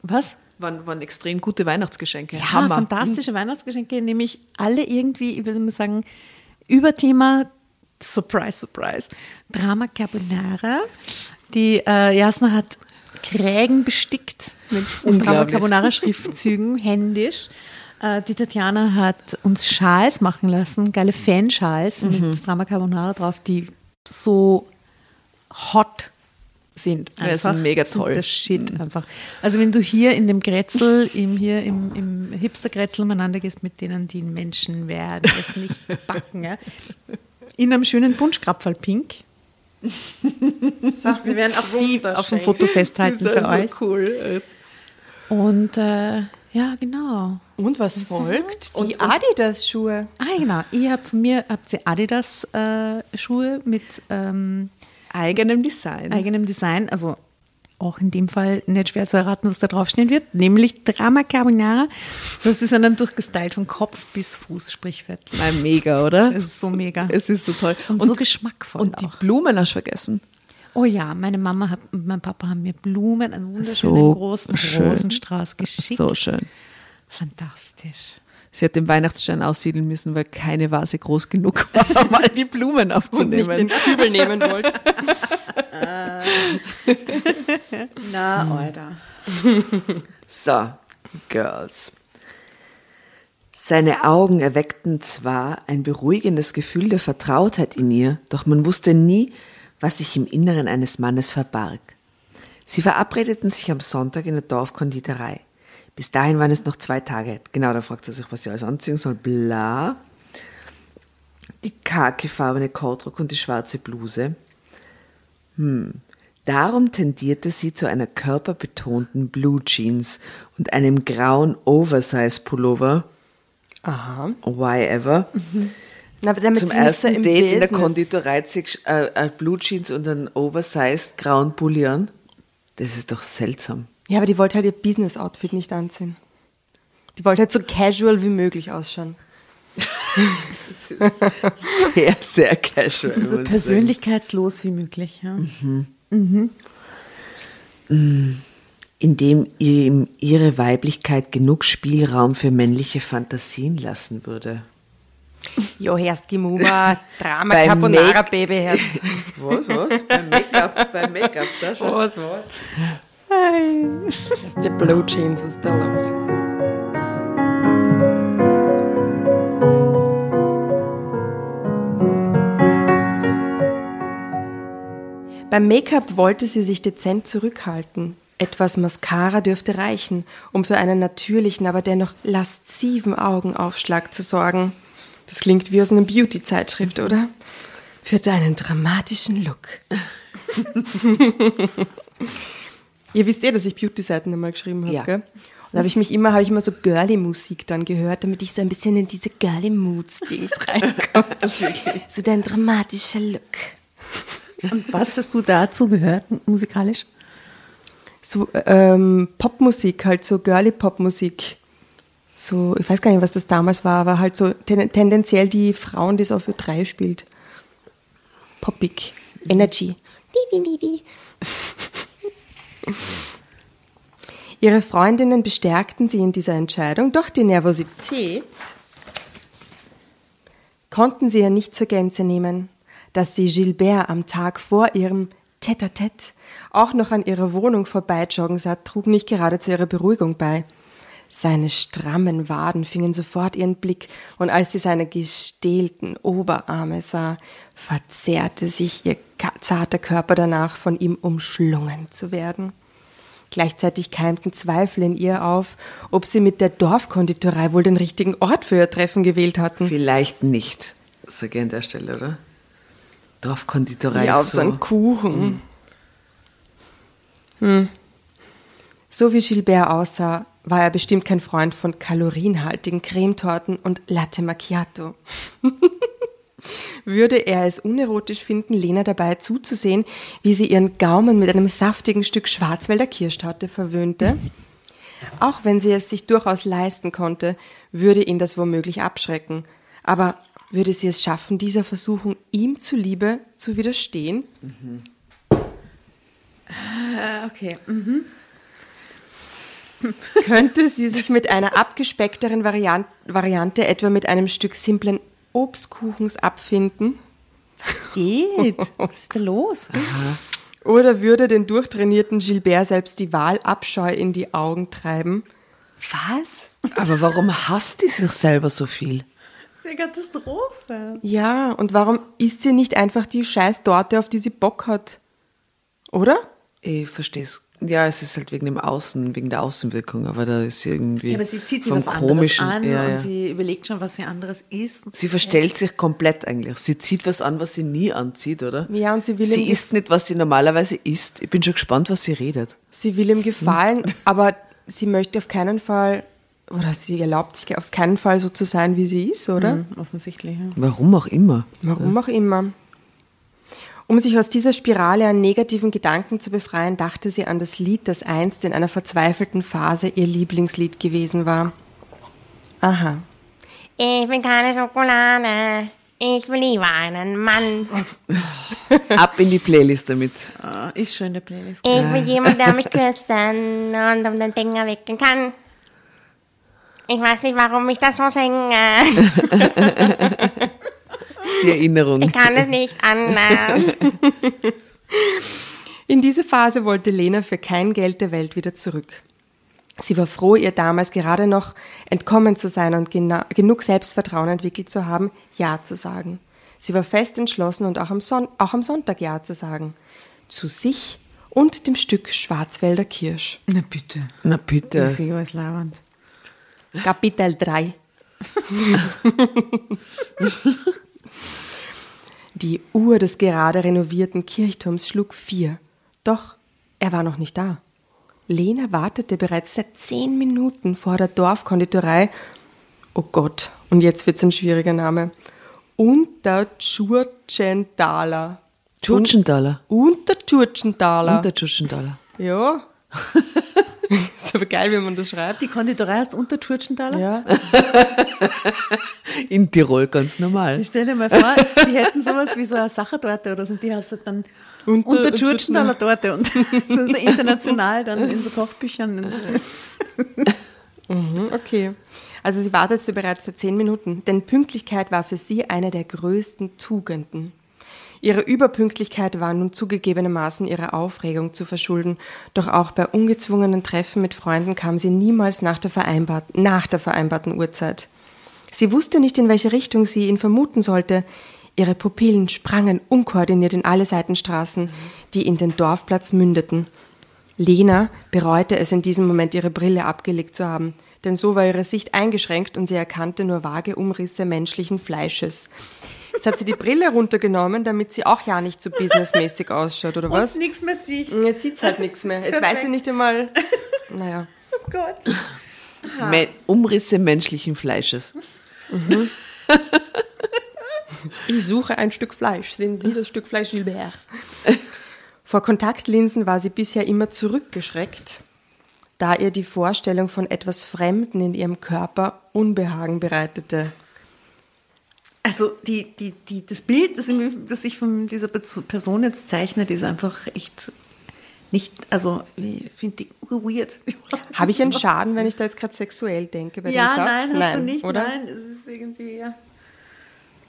Speaker 1: was?
Speaker 5: Waren, waren extrem gute Weihnachtsgeschenke.
Speaker 1: Ja,
Speaker 5: Hammer.
Speaker 1: fantastische Weihnachtsgeschenke, nämlich alle irgendwie, ich würde mal sagen, über Thema Surprise, Surprise, Drama Carbonara. Die äh, Jasna hat Krägen bestickt mit Drama. Carbonara Schriftzügen, händisch. Äh, die Tatjana hat uns Schals machen lassen, geile Fanschals
Speaker 5: Mhm.
Speaker 1: mit Drama Carbonara drauf, die so hot sind.
Speaker 5: Ja, sind mega toll.
Speaker 1: Der Shit einfach. Also wenn du hier in dem Grätzl, im, hier im, im Hipster-Grätzl umeinander gehst mit denen, die Menschen werden, es nicht backen, ja. in einem schönen Punschkrapferl pink. Wir werden auch die auf dem Foto festhalten für euch.
Speaker 5: cool.
Speaker 1: Und äh, ja, genau.
Speaker 2: Und was folgt? Die Adidas-Schuhe.
Speaker 1: Ah, genau. Ihr habt von mir habt ihr Adidas-Schuhe mit ähm,
Speaker 5: Eigenem Design.
Speaker 1: eigenem Design, also auch in dem Fall nicht schwer zu erraten, was da draufstehen wird, nämlich Drama Carbonara. Das ist dann durchgestylt von Kopf bis Fuß, sprichwörtlich.
Speaker 5: Mega, oder?
Speaker 1: Es ist so mega.
Speaker 5: Es ist so toll.
Speaker 1: Und, so geschmackvoll
Speaker 5: Und die
Speaker 1: auch.
Speaker 5: Blumen hast du vergessen.
Speaker 1: Oh ja, meine Mama hat, und mein Papa haben mir Blumen, einen wunderschönen
Speaker 5: So
Speaker 1: großen
Speaker 5: schön.
Speaker 1: Rosenstrauß geschickt.
Speaker 5: So schön.
Speaker 1: Fantastisch.
Speaker 5: Sie hat den Weihnachtsstern aussiedeln müssen, weil keine Vase groß genug war, um all die Blumen
Speaker 2: Und nicht
Speaker 5: aufzunehmen.
Speaker 2: den Kübel nehmen wollt.
Speaker 1: Na, Alter.
Speaker 3: So, Girls. Seine Augen erweckten zwar ein beruhigendes Gefühl der Vertrautheit in ihr, doch man wusste nie, was sich im Inneren eines Mannes verbarg. Sie verabredeten sich am Sonntag in der Dorfkonditorei. Bis dahin waren es noch zwei Tage. Genau, da fragt sie sich, was sie alles anziehen soll. Bla. Die khakifarbene Kortrock und die schwarze Bluse. Hm. Darum tendierte sie zu einer körperbetonten Blue Jeans und einem grauen Oversize-Pullover.
Speaker 2: Aha.
Speaker 3: Why ever.
Speaker 2: Na, aber damit
Speaker 3: Zum ersten Date in der
Speaker 2: Business-
Speaker 3: Konditorei zieht äh, äh, Blue Jeans und einen Oversized grauen Pulli an. Das ist doch seltsam.
Speaker 2: Ja, aber die wollte halt ihr Business-Outfit nicht anziehen. Die wollte halt so casual wie möglich ausschauen.
Speaker 3: Sehr, sehr casual.
Speaker 1: So persönlichkeitslos wie möglich. Ja.
Speaker 3: Indem ihm ihre Weiblichkeit genug Spielraum für männliche Fantasien lassen würde.
Speaker 2: Jo, Herski Muma, Drama
Speaker 3: Beim
Speaker 2: Carbonara
Speaker 3: Make-
Speaker 2: Baby Herz.
Speaker 3: Was, was? Beim Make-up, beim Make-up, da schon.
Speaker 2: Was, was? Das ist der Blue Jeans, was ist da los? Beim Make-up wollte sie sich dezent zurückhalten. Etwas Mascara dürfte reichen, um für einen natürlichen, aber dennoch lasziven Augenaufschlag zu sorgen. Das klingt wie aus einer Beauty-Zeitschrift, oder? Für deinen dramatischen Look. Ihr wisst ja, dass ich Beauty-Seiten einmal geschrieben habe,
Speaker 3: Ja.
Speaker 2: gell? Und da habe ich mich immer, habe ich immer so Girly-Musik dann gehört, damit ich so ein bisschen in diese Girly-Moods-Dings reinkomme. so dein dramatischer Look.
Speaker 1: Und was hast du dazu gehört, musikalisch?
Speaker 2: So ähm, Popmusik, halt so Girly-Pop-Musik. So, ich weiß gar nicht, was das damals war, aber halt so ten tendenziell die Frauen, die es auf Ö3 spielt. Poppig. Energy. Di, di, di, di. Ihre Freundinnen bestärkten sie in dieser Entscheidung, doch die Nervosität konnten sie ja nicht zur Gänze nehmen. Dass sie Gilbert am Tag vor ihrem Tête-à-Tête auch noch an ihrer Wohnung vorbeijoggen sah, trug nicht gerade zu ihrer Beruhigung bei. Seine strammen Waden fingen sofort ihren Blick, und als sie seine gestählten Oberarme sah, verzerrte sich ihr zarter Körper danach, von ihm umschlungen zu werden. Gleichzeitig keimten Zweifel in ihr auf, ob sie mit der Dorfkonditorei wohl den richtigen Ort für ihr Treffen gewählt hatten.
Speaker 3: Vielleicht nicht, sage ich an der Stelle, oder? Dorfkonditorei
Speaker 2: Ja, auf
Speaker 3: ist
Speaker 2: so einen Kuchen. Hm. So wie Gilbert aussah, war er bestimmt kein Freund von kalorienhaltigen Cremetorten und Latte Macchiato. Würde er es unerotisch finden, Lena dabei zuzusehen, wie sie ihren Gaumen mit einem saftigen Stück Schwarzwälder Kirschtorte verwöhnte? Auch wenn sie es sich durchaus leisten konnte, würde ihn das womöglich abschrecken. Aber würde sie es schaffen, dieser Versuchung ihm zuliebe zu widerstehen?
Speaker 1: Okay.
Speaker 2: Könnte sie sich mit einer abgespeckteren Variant Variante, etwa mit einem Stück simplen Obstkuchens abfinden?
Speaker 1: Geht. Was ist da los?
Speaker 2: Oder würde den durchtrainierten Gilbert selbst die Wahlabscheu in die Augen treiben?
Speaker 1: Was?
Speaker 3: Aber warum hasst die sich selber so viel?
Speaker 1: Das ist eine Katastrophe.
Speaker 2: Ja, und warum isst sie nicht einfach die scheiß Torte, auf die sie Bock hat? Oder?
Speaker 3: Ich verstehe es. Ja, es ist halt wegen dem Außen, wegen der Außenwirkung, aber da ist irgendwie.
Speaker 1: Ja, aber sie zieht sich
Speaker 3: vom
Speaker 1: was anderes
Speaker 3: Komischen,
Speaker 1: an
Speaker 3: ja, ja.
Speaker 1: und sie überlegt schon, was sie anderes isst.
Speaker 3: Sie verstellt sich komplett eigentlich. Sie zieht was an, was sie nie anzieht, oder?
Speaker 2: Ja, und sie will
Speaker 3: Sie isst nicht, was sie normalerweise isst. Ich bin schon gespannt, was sie redet.
Speaker 2: Sie will ihm gefallen, aber sie möchte auf keinen Fall, oder sie erlaubt sich auf keinen Fall so zu sein, wie sie ist, oder?
Speaker 1: Mhm, offensichtlich, ja.
Speaker 3: Warum auch immer.
Speaker 2: Warum auch immer. Um sich aus dieser Spirale an negativen Gedanken zu befreien, dachte sie an das Lied, das einst in einer verzweifelten Phase ihr Lieblingslied gewesen war. Aha.
Speaker 6: Ich bin keine Schokolade. Ich will lieber einen Mann.
Speaker 3: Ab in die Playlist damit.
Speaker 1: Ah, ist schon in der Playlist.
Speaker 6: Ich will jemanden, der mich küssen und um den Finger wickeln kann. Ich weiß nicht, warum ich das so singe.
Speaker 3: Die Erinnerung.
Speaker 6: Ich kann es nicht anders.
Speaker 2: In diese Phase wollte Lena für kein Geld der Welt wieder zurück. Sie war froh, ihr damals gerade noch entkommen zu sein und genug Selbstvertrauen entwickelt zu haben, Ja zu sagen. Sie war fest entschlossen und auch am, Son auch am Sonntag Ja zu sagen. Zu sich und dem Stück Schwarzwälder Kirsch.
Speaker 1: Na bitte.
Speaker 3: Na bitte.
Speaker 1: Ich sehe alles lauernd.
Speaker 2: Kapitel 3. Die Uhr des gerade renovierten Kirchturms schlug vier. Doch er war noch nicht da. Lena wartete bereits seit zehn Minuten vor der Dorfkonditorei. Oh Gott, und jetzt wird's ein schwieriger Name. Untertschurtschentaler.
Speaker 3: Tschutschentaler.
Speaker 2: Untertschurtschentaler.
Speaker 3: Und der Tschutschentaler.
Speaker 2: ja. ist aber geil, wenn man das schreibt.
Speaker 1: Die Konditorei heißt unter Tschurtschentaler?
Speaker 2: Ja.
Speaker 3: In Tirol ganz normal.
Speaker 1: Ich stelle dir mal vor, die hätten sowas wie so eine Sachertorte oder so, und die heißt dann
Speaker 2: Unter-
Speaker 1: Torte und so, so international dann in so Kochbüchern.
Speaker 2: Mhm, okay. Also sie wartete bereits seit zehn Minuten, denn Pünktlichkeit war für sie eine der größten Tugenden. Ihre Überpünktlichkeit war nun zugegebenermaßen ihrer Aufregung zu verschulden, doch auch bei ungezwungenen Treffen mit Freunden kam sie niemals nach der, vereinbart, nach der vereinbarten Uhrzeit. Sie wusste nicht, in welche Richtung sie ihn vermuten sollte. Ihre Pupillen sprangen unkoordiniert in alle Seitenstraßen, die in den Dorfplatz mündeten. Lena bereute es in diesem Moment, ihre Brille abgelegt zu haben, denn so war ihre Sicht eingeschränkt und sie erkannte nur vage Umrisse menschlichen Fleisches. Jetzt hat sie die Brille runtergenommen, damit sie auch ja nicht so businessmäßig ausschaut, oder was?
Speaker 1: nichts mehr sieht.
Speaker 2: Jetzt sieht sie halt nichts mehr. Jetzt weiß sie nicht einmal. Naja.
Speaker 1: Oh Gott.
Speaker 3: Me Umrisse menschlichen Fleisches.
Speaker 2: Ich suche ein Stück Fleisch. Sehen Sie das Stück Fleisch, Gilbert? Vor Kontaktlinsen war sie bisher immer zurückgeschreckt, da ihr die Vorstellung von etwas Fremden in ihrem Körper Unbehagen bereitete.
Speaker 1: Also die, die, die, das Bild, das, ich- das ich von dieser Person jetzt zeichne, ist einfach echt nicht, also ich finde die weird.
Speaker 2: Habe ich einen Schaden, wenn ich da jetzt gerade sexuell denke bei
Speaker 1: Ja,
Speaker 2: dem Satz?
Speaker 1: nein, hast
Speaker 2: nein,
Speaker 1: du nicht.
Speaker 2: oder?
Speaker 1: Nein, es ist irgendwie, ja.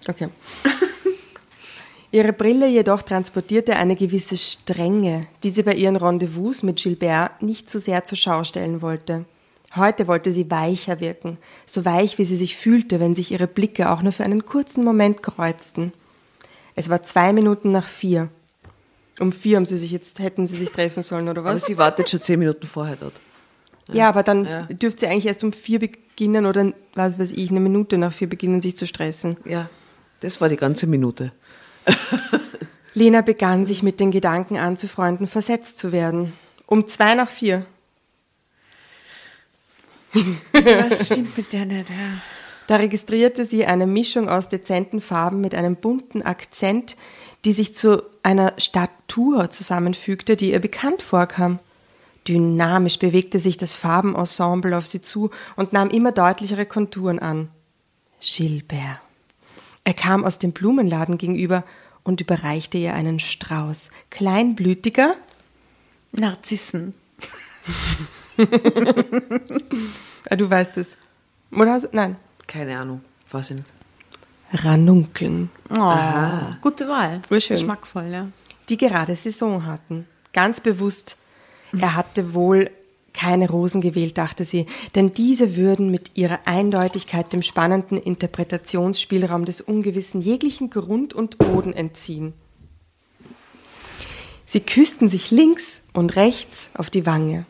Speaker 2: Okay. Ihre Brille jedoch transportierte eine gewisse Strenge, die sie bei ihren Rendezvous mit Gilbert nicht zu sehr zur Schau stellen wollte. Heute wollte sie weicher wirken, so weich, wie sie sich fühlte, wenn sich ihre Blicke auch nur für einen kurzen Moment kreuzten. Es war zwei Minuten nach vier. Um vier haben sie sich jetzt, hätten sie sich treffen sollen, oder
Speaker 3: Aber
Speaker 2: was?
Speaker 3: sie wartet schon zehn Minuten vorher dort.
Speaker 2: Ja, aber dann
Speaker 3: Ja.
Speaker 2: dürfte sie eigentlich erst um vier beginnen oder was weiß ich, eine Minute nach vier beginnen, sich zu stressen.
Speaker 3: Ja, das war die ganze Minute.
Speaker 2: Lena begann sich mit den Gedanken anzufreunden, versetzt zu werden. Um zwei nach vier.
Speaker 1: Was stimmt mit der nicht? Ja.
Speaker 2: Da registrierte sie eine Mischung aus dezenten Farben mit einem bunten Akzent, die sich zu einer Statur zusammenfügte, die ihr bekannt vorkam. Dynamisch bewegte sich das Farbenensemble auf sie zu und nahm immer deutlichere Konturen an. Gilbert. Er kam aus dem Blumenladen gegenüber und überreichte ihr einen Strauß. Kleinblütiger,
Speaker 1: Narzissen.
Speaker 2: ah, du weißt es. Oder hast, nein,
Speaker 3: Keine Ahnung, weiß ich nicht.
Speaker 2: Ranunkeln.
Speaker 1: Oh, gute Wahl.
Speaker 2: Voll schön.
Speaker 1: Geschmackvoll, ja.
Speaker 2: die gerade Saison hatten. Ganz bewusst, er hatte wohl keine Rosen gewählt, dachte sie, denn diese würden mit ihrer Eindeutigkeit dem spannenden Interpretationsspielraum des Ungewissen jeglichen Grund und Boden entziehen. Sie küssten sich links und rechts auf die Wange.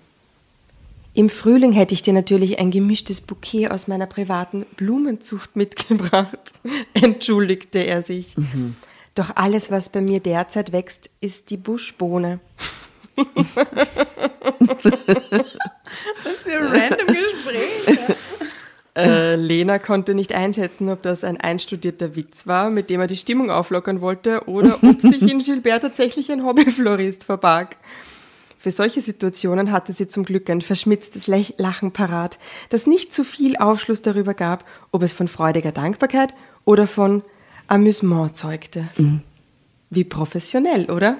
Speaker 2: Im Frühling hätte ich dir natürlich ein gemischtes Bouquet aus meiner privaten Blumenzucht mitgebracht, entschuldigte er sich. Doch alles, was bei mir derzeit wächst, ist die Buschbohne.
Speaker 1: Das ist ja ein random Gespräch.
Speaker 2: Äh, Lena konnte nicht einschätzen, ob das ein einstudierter Witz war, mit dem er die Stimmung auflockern wollte, oder ob sich in Gilbert tatsächlich ein Hobbyflorist verbarg. Für solche Situationen hatte sie zum Glück ein verschmitztes Lachen parat, das nicht zu viel Aufschluss darüber gab, ob es von freudiger Dankbarkeit oder von Amüsement zeugte. Wie professionell, oder?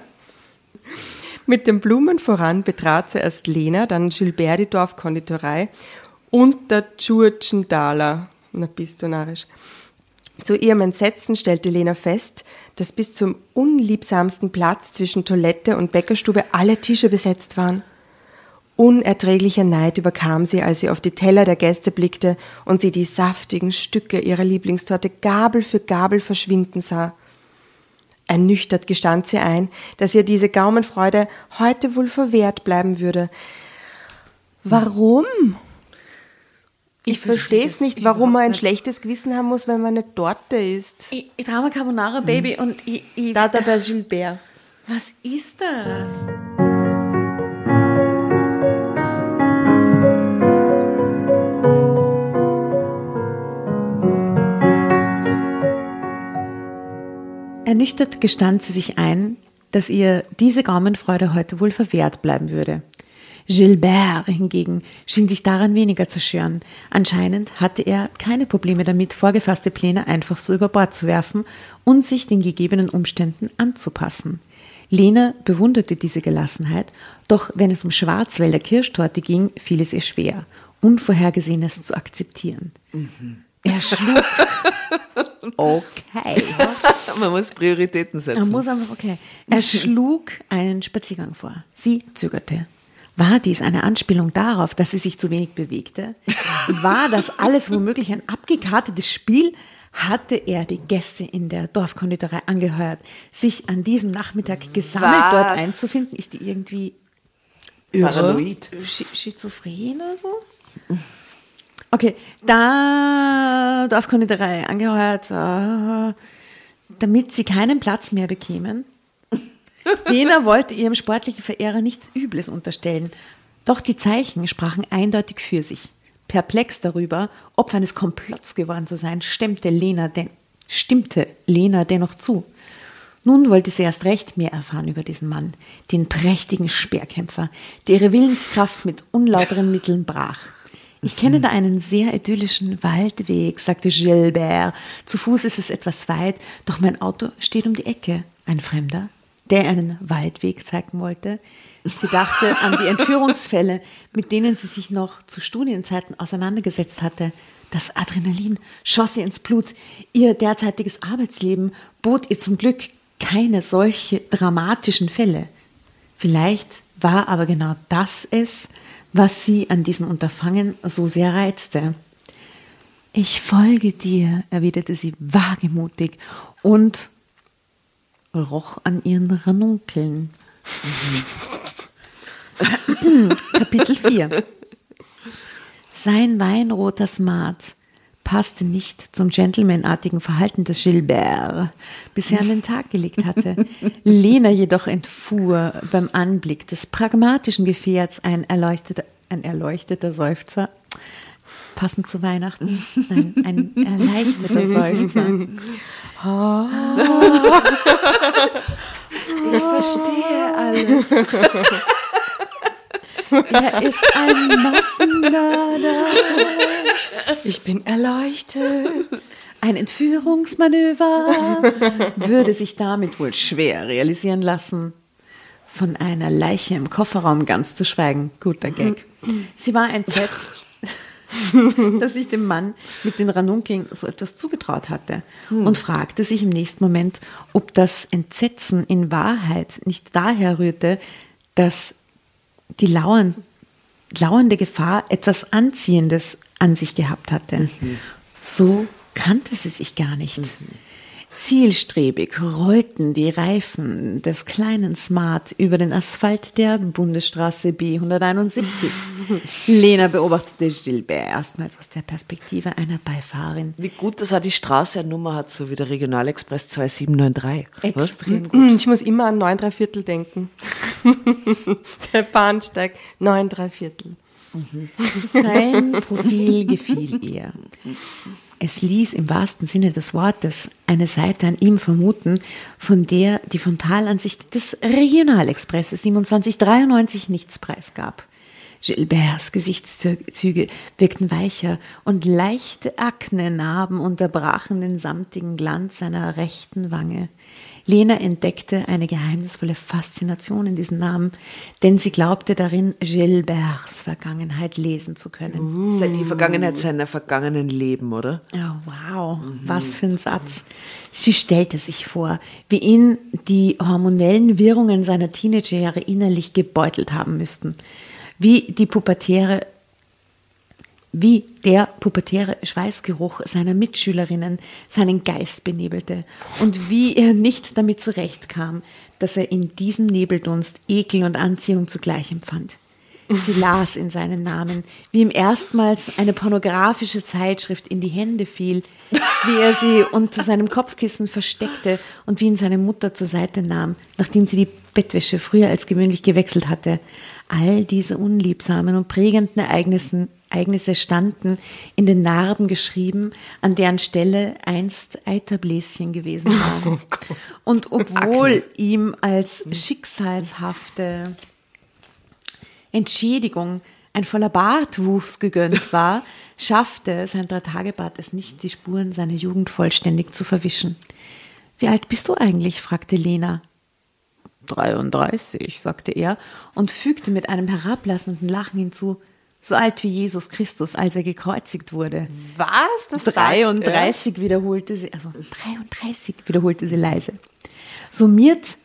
Speaker 2: Mit den Blumen voran betrat zuerst Lena, dann Gilbert die Dorfkonditorei und der Tschurtschendaler. Na, bist du narrisch. Zu ihrem Entsetzen stellte Lena fest, dass bis zum unliebsamsten Platz zwischen Toilette und Bäckerstube alle Tische besetzt waren. Unerträglicher Neid überkam sie, als sie auf die Teller der Gäste blickte und sie die saftigen Stücke ihrer Lieblingstorte Gabel für Gabel verschwinden sah. Ernüchtert gestand sie ein, dass ihr diese Gaumenfreude heute wohl verwehrt bleiben würde. Warum? Ich, verstehe es nicht, warum man ein schlechtes Gewissen haben muss, wenn man eine Torte isst.
Speaker 1: Ich, ich Drama Carbonara Baby und ich, ich,
Speaker 2: Dada bei Gilbert.
Speaker 1: was ist das? Ernüchtert gestand sie sich ein, dass ihr diese Gaumenfreude heute wohl verwehrt bleiben würde. Gilbert hingegen schien sich daran weniger zu scheren. Anscheinend hatte er keine Probleme damit, vorgefasste Pläne einfach so über Bord zu werfen und sich den gegebenen Umständen anzupassen. Lena bewunderte diese Gelassenheit, doch wenn es um Schwarzwälder Kirschtorte ging, fiel es ihr schwer, Unvorhergesehenes zu akzeptieren. Er schlug. okay.
Speaker 3: Man muss Prioritäten setzen.
Speaker 1: muss einfach, okay. Er schlug einen Spaziergang vor. Sie zögerte. War dies eine Anspielung darauf, dass sie sich zu wenig bewegte? War das alles womöglich ein abgekartetes Spiel? Hatte er die Gäste in der Dorfkonditorei angeheuert, sich an diesem Nachmittag gesammelt
Speaker 3: Was?
Speaker 1: dort einzufinden? Ist die irgendwie
Speaker 3: Paranoid.
Speaker 1: Sch schizophren oder so? Okay, da Dorfkonditorei angeheuert, äh, damit sie keinen Platz mehr bekämen. Lena wollte ihrem sportlichen Verehrer nichts Übles unterstellen. Doch die Zeichen sprachen eindeutig für sich. Perplex darüber, Opfer eines Komplotts geworden zu sein, stimmte Lena, den, stimmte Lena dennoch zu. Nun wollte sie erst recht mehr erfahren über diesen Mann, den prächtigen Speerkämpfer, der ihre Willenskraft mit unlauteren Mitteln brach. Ich kenne da einen sehr idyllischen Waldweg, sagte Gilbert. Zu Fuß ist es etwas weit, doch mein Auto steht um die Ecke. Ein Fremder, der einen Waldweg zeigen wollte. Sie dachte an die Entführungsfälle, mit denen sie sich noch zu Studienzeiten auseinandergesetzt hatte. Das Adrenalin schoss ihr ins Blut. Ihr derzeitiges Arbeitsleben bot ihr zum Glück keine solche dramatischen Fälle. Vielleicht war aber genau das es, was sie an diesem Unterfangen so sehr reizte. Ich folge dir, erwiderte sie wagemutig und roch an ihren Ranunkeln. Kapitel 4 Sein weinroter Smart passte nicht zum gentlemanartigen Verhalten des Gilbert, bisher an den Tag gelegt hatte. Lena jedoch entfuhr beim Anblick des pragmatischen Gefährts ein erleuchteter, ein erleuchteter Seufzer, passend zu Weihnachten, Nein, ein erleichterter Seufzer. Ich verstehe alles. Er ist ein Massenmörder.
Speaker 2: Ich bin erleuchtet.
Speaker 1: Ein Entführungsmanöver würde sich damit wohl schwer realisieren lassen. Von einer Leiche im Kofferraum ganz zu schweigen. Guter Gag. Sie war entsetzt, dass sich dem Mann mit den Ranunkeln so etwas zugetraut hatte und fragte sich im nächsten Moment, ob das Entsetzen in Wahrheit nicht daher rührte, dass die lauern, lauernde Gefahr etwas Anziehendes an sich gehabt hatte. So kannte sie sich gar nicht. Zielstrebig rollten die Reifen des kleinen Smart über den Asphalt der Bundesstraße B171. Lena beobachtete Gilbert erstmals aus der Perspektive einer Beifahrerin.
Speaker 3: Wie gut, dass er die Straße eine Nummer hat, so wie der Regionalexpress 2793. Was?
Speaker 1: Extrem gut.
Speaker 2: Ich muss immer an 9 3 Viertel denken. Der Bahnsteig 9 3 Viertel.
Speaker 1: Sein Profil gefiel ihr. Es ließ im wahrsten Sinne des Wortes eine Seite an ihm vermuten, von der die Frontalansicht des Regionalexpresses 2793 nichts preisgab. Gilberts Gesichtszüge wirkten weicher und leichte Aknenarben unterbrachen den samtigen Glanz seiner rechten Wange. Lena entdeckte eine geheimnisvolle Faszination in diesem Namen, denn sie glaubte darin, Gilberts Vergangenheit lesen zu können.
Speaker 3: Sei die Vergangenheit seiner vergangenen Leben, oder?
Speaker 1: Oh, wow, was für ein Satz. Sie stellte sich vor, wie ihn die hormonellen Wirrungen seiner Teenagerjahre innerlich gebeutelt haben müssten. Wie die pubertäre wie der pubertäre Schweißgeruch seiner Mitschülerinnen seinen Geist benebelte und wie er nicht damit zurechtkam, dass er in diesem Nebeldunst Ekel und Anziehung zugleich empfand. Sie las in seinen Namen, wie ihm erstmals eine pornografische Zeitschrift in die Hände fiel, wie er sie unter seinem Kopfkissen versteckte und wie ihn seine Mutter zur Seite nahm, nachdem sie die Bettwäsche früher als gewöhnlich gewechselt hatte. All diese unliebsamen und prägenden Ereignissen, Ereignisse standen in den Narben geschrieben, an deren Stelle einst Eiterbläschen gewesen waren. Und obwohl ihm als schicksalshafte Entschädigung ein voller Bartwuchs gegönnt war, schaffte sein Dreitagebart es nicht, die Spuren seiner Jugend vollständig zu verwischen. Wie alt bist du eigentlich? fragte Lena. 33, sagte er und fügte mit einem herablassenden Lachen hinzu, so alt wie Jesus Christus, als er gekreuzigt wurde.
Speaker 2: Was? Das
Speaker 1: 33 wiederholte sie, also 33 wiederholte sie leise. Summiert,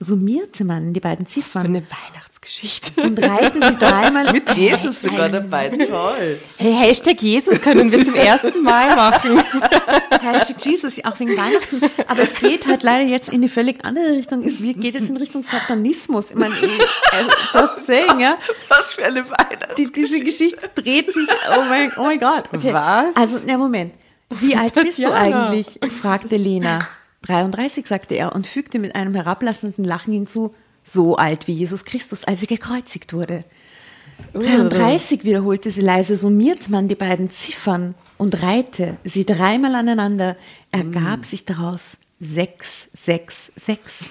Speaker 1: summierte man die beiden
Speaker 2: Für
Speaker 1: Ziffern
Speaker 2: eine Weihnachtsgeschichte.
Speaker 1: und reihte sie dreimal
Speaker 3: Mit Jesus sogar dabei, toll.
Speaker 2: Hey, Hashtag Jesus können wir zum ersten Mal machen.
Speaker 1: Hashtag Jesus, auch wegen Weihnachten. Aber es geht halt leider jetzt in die völlig andere Richtung. Es geht jetzt in Richtung Satanismus. Ich meine, eh, äh, just saying, ja.
Speaker 3: Was für eine Weihnacht.
Speaker 1: Die, diese Geschichte dreht sich, oh mein, oh mein Gott. Okay.
Speaker 2: Was?
Speaker 1: Also, na Moment. Wie alt bist du eigentlich? fragte Lena. 33, sagte er und fügte mit einem herablassenden Lachen hinzu, so alt wie Jesus Christus, als er gekreuzigt wurde. 33 wiederholte sie leise, summiert man die beiden Ziffern und reihte sie dreimal aneinander, ergab sich daraus 666.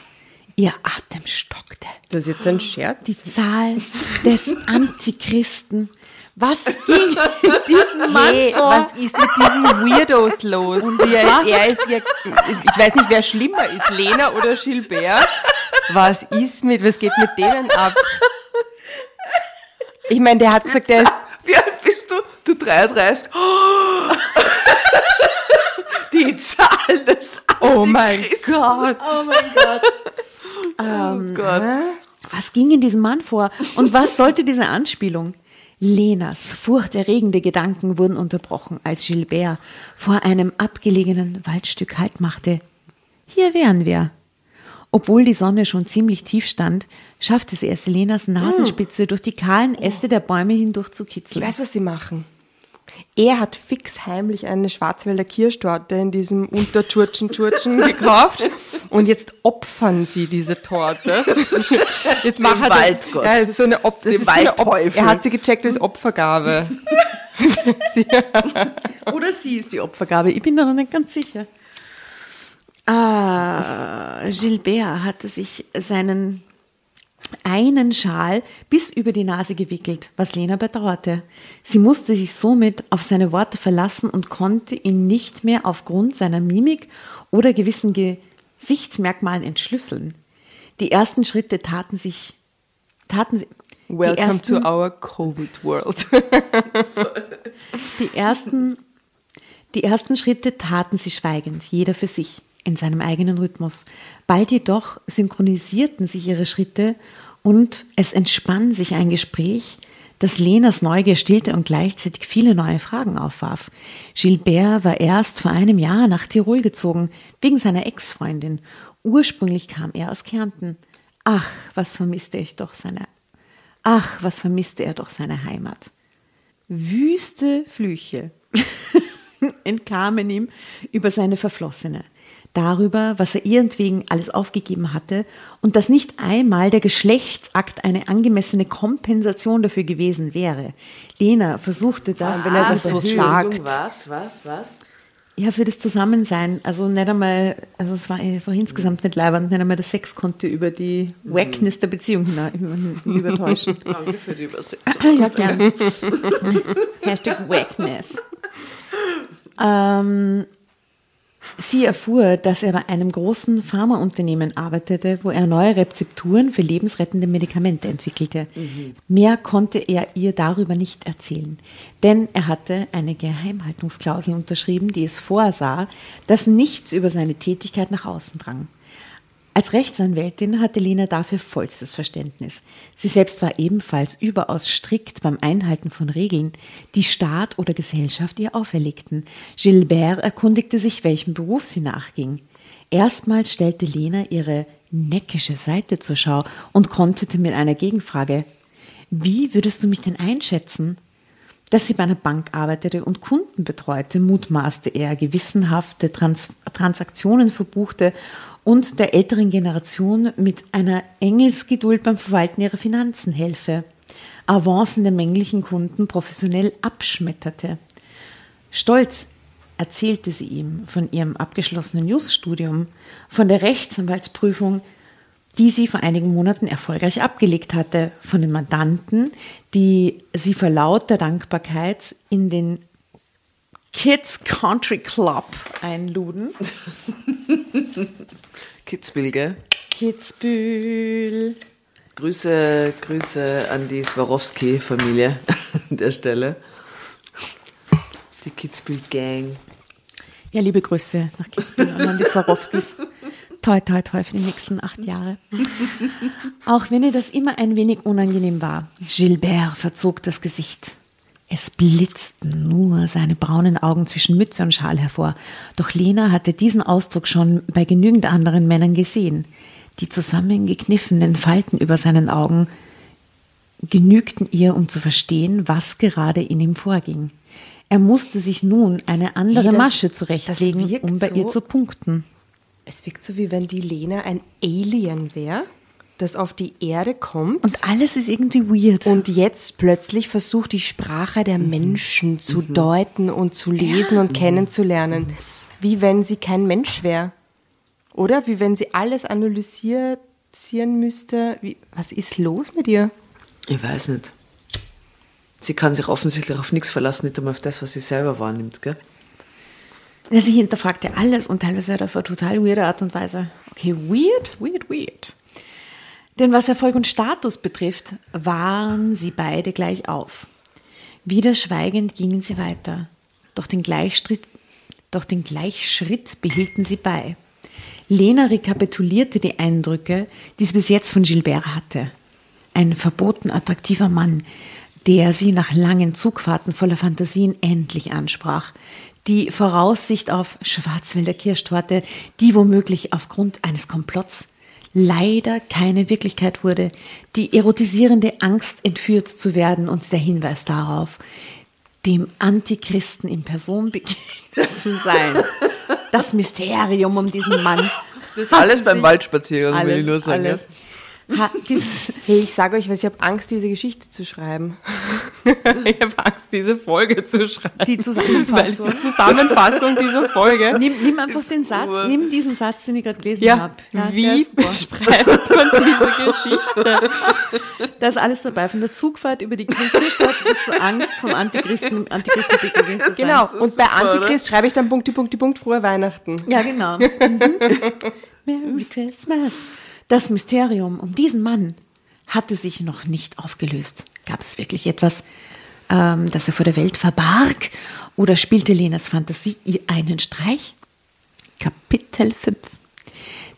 Speaker 1: Ihr Atem stockte.
Speaker 2: Das ist jetzt ein Scherz.
Speaker 1: Die Zahl des Antichristen. Was ging in diesem Mann
Speaker 2: Hey,
Speaker 1: vor?
Speaker 2: was ist mit diesen Weirdos los? Die, er ist ja, ich weiß nicht, wer schlimmer ist, Lena oder Gilbert. Was ist mit, was geht mit denen ab? Ich meine, der hat gesagt, der ist,
Speaker 3: Wie alt bist du? Du 33. Oh. Die Zahl des
Speaker 2: oh mein. Gott.
Speaker 1: Oh mein Gott.
Speaker 3: Oh Gott.
Speaker 1: Was ging in diesem Mann vor? Und was sollte diese Anspielung? Lenas furchterregende Gedanken wurden unterbrochen, als Gilbert vor einem abgelegenen Waldstück Halt machte. Hier wären wir. Obwohl die Sonne schon ziemlich tief stand, schaffte sie es, Lenas Nasenspitze durch die kahlen Äste der Bäume hindurch zu
Speaker 2: Ich
Speaker 1: kitzeln.
Speaker 2: weiß, was sie machen. Er hat fix heimlich eine Schwarzwälder Kirschtorte in diesem Untertschurtschen-Tschurtschen gekauft und jetzt opfern sie diese Torte. Jetzt macht er
Speaker 3: Waldgott.
Speaker 2: Ja, das ist so eine Op das
Speaker 3: Dem
Speaker 2: ist so eine Op
Speaker 3: Waldteufel.
Speaker 2: Er hat sie gecheckt als Opfergabe.
Speaker 1: Oder sie ist die Opfergabe. Ich bin da noch nicht ganz sicher. Ah, Gilbert hatte sich seinen einen Schal bis über die Nase gewickelt, was Lena bedauerte. Sie musste sich somit auf seine Worte verlassen und konnte ihn nicht mehr aufgrund seiner Mimik oder gewissen Gesichtsmerkmalen entschlüsseln. Die ersten Schritte taten sich, taten
Speaker 2: Welcome
Speaker 1: ersten,
Speaker 2: to our Covid world.
Speaker 1: Die ersten, die ersten Schritte taten sie schweigend, jeder für sich, in seinem eigenen Rhythmus. Bald jedoch synchronisierten sich ihre Schritte und es entspann sich ein Gespräch, das Lenas Neugier stillte und gleichzeitig viele neue Fragen aufwarf. Gilbert war erst vor einem Jahr nach Tirol gezogen, wegen seiner Ex-Freundin. Ursprünglich kam er aus Kärnten. Ach, was vermisste ich doch seine, ach, was vermisste er doch seine Heimat. Wüste Flüche entkamen ihm über seine Verflossene. Darüber, was er ihretwegen alles aufgegeben hatte und dass nicht einmal der Geschlechtsakt eine angemessene Kompensation dafür gewesen wäre. Lena versuchte das,
Speaker 2: wenn er das so sagt.
Speaker 3: Was, was, was?
Speaker 1: Ja, für das Zusammensein. Also nicht einmal, also es war, war insgesamt nicht leibend, nicht einmal der Sex konnte über die Wackness der Beziehung übertäuschen.
Speaker 3: Danke für die Übersetzung.
Speaker 1: ja, gern. Hashtag Wackness. Ähm, sie erfuhr, dass er bei einem großen Pharmaunternehmen arbeitete, wo er neue Rezepturen für lebensrettende Medikamente entwickelte. Mehr konnte er ihr darüber nicht erzählen, denn er hatte eine Geheimhaltungsklausel unterschrieben, die es vorsah, dass nichts über seine Tätigkeit nach außen drang. Als Rechtsanwältin hatte Lena dafür vollstes Verständnis. Sie selbst war ebenfalls überaus strikt beim Einhalten von Regeln, die Staat oder Gesellschaft ihr auferlegten. Gilbert erkundigte sich, welchem Beruf sie nachging. Erstmals stellte Lena ihre neckische Seite zur Schau und konterte mit einer Gegenfrage. Wie würdest du mich denn einschätzen? Dass sie bei einer Bank arbeitete und Kunden betreute, mutmaßte er, gewissenhafte Trans Transaktionen verbuchte und der älteren Generation mit einer Engelsgeduld beim Verwalten ihrer Finanzen helfe, Avancen der männlichen Kunden professionell abschmetterte. Stolz erzählte sie ihm von ihrem abgeschlossenen Jus-Studium, von der Rechtsanwaltsprüfung, die sie vor einigen Monaten erfolgreich abgelegt hatte, von den Mandanten, die sie vor lauter Dankbarkeit in den Kids Country Club einluden.
Speaker 3: Kitzbühel, gell?
Speaker 1: Kitzbühel.
Speaker 3: Grüße, Grüße an die Swarovski-Familie an der Stelle. Die Kitzbühel-Gang.
Speaker 1: Ja, liebe Grüße nach Kitzbühel und an die Swarovskis. Toi, toi, toi für die nächsten acht Jahre. Auch wenn ihr das immer ein wenig unangenehm war. Gilbert verzog das Gesicht. Es blitzten nur seine braunen Augen zwischen Mütze und Schal hervor. Doch Lena hatte diesen Ausdruck schon bei genügend anderen Männern gesehen. Die zusammengekniffenen Falten über seinen Augen genügten ihr, um zu verstehen, was gerade in ihm vorging. Er musste sich nun eine andere
Speaker 2: das-
Speaker 1: Masche zurechtlegen, um bei ihr
Speaker 2: so-
Speaker 1: zu punkten.
Speaker 2: Es wirkt so, wie wenn die Lena ein Alien wäre, das auf die Erde kommt
Speaker 1: Und alles ist irgendwie weird.
Speaker 2: und jetzt plötzlich versucht, die Sprache der Menschen zu deuten und zu lesen und kennenzulernen. Wie wenn sie kein Mensch wäre. Oder? Wie wenn sie alles analysieren müsste. Wie, was ist los mit ihr?
Speaker 3: Ich weiß nicht. Sie kann sich offensichtlich auf nichts verlassen, nicht einmal auf das, was sie selber wahrnimmt, gell?
Speaker 1: Ja, sie hinterfragte alles und teilweise auf eine total weirde Art und Weise. Okay, weird, weird, weird. Denn was Erfolg und Status betrifft, waren sie beide gleich auf. Wieder schweigend gingen sie weiter. Doch den Gleichschritt, doch den Gleichschritt behielten sie bei. Lena rekapitulierte die Eindrücke, die sie bis jetzt von Gilbert hatte. Ein verboten attraktiver Mann, der sie nach langen Zugfahrten voller Fantasien endlich ansprach. Die Voraussicht auf Schwarzwälder Kirschtorte, die womöglich aufgrund eines Komplotts leider keine Wirklichkeit wurde. Die erotisierende Angst, entführt zu werden und der Hinweis darauf, dem Antichristen in Person begegnet zu sein. Das Mysterium um diesen Mann.
Speaker 3: Das ist alles beim Waldspaziergang, will ich nur sagen.
Speaker 1: alles. Ha, dieses,
Speaker 2: Hey, ich sage euch was, ich habe Angst, diese Geschichte zu schreiben. ich habe Angst, diese Folge zu schreiben.
Speaker 1: Die Zusammenfassung.
Speaker 2: Die Zusammenfassung dieser Folge.
Speaker 1: nimm, nimm einfach den Satz, nimm diesen Satz, den ich gerade gelesen
Speaker 2: Ja,
Speaker 1: habe. der
Speaker 2: wie beschreibt man diese Geschichte?
Speaker 1: Da ist alles dabei, von der Zugfahrt über die Kirchstadt bis zur Angst vom Antichristen, Antichristen begegnet zu sein.
Speaker 2: Genau, und bei
Speaker 3: super,
Speaker 2: Antichrist schreibe ich dann Punkti, Punkti, Punkt, frohe Weihnachten.
Speaker 1: Ja, genau. Mhm. Merry Christmas. Das Mysterium um diesen Mann hatte sich noch nicht aufgelöst. Gab es wirklich etwas, ähm, das er vor der Welt verbarg? Oder spielte Lenas Fantasie ihr einen Streich? Kapitel 5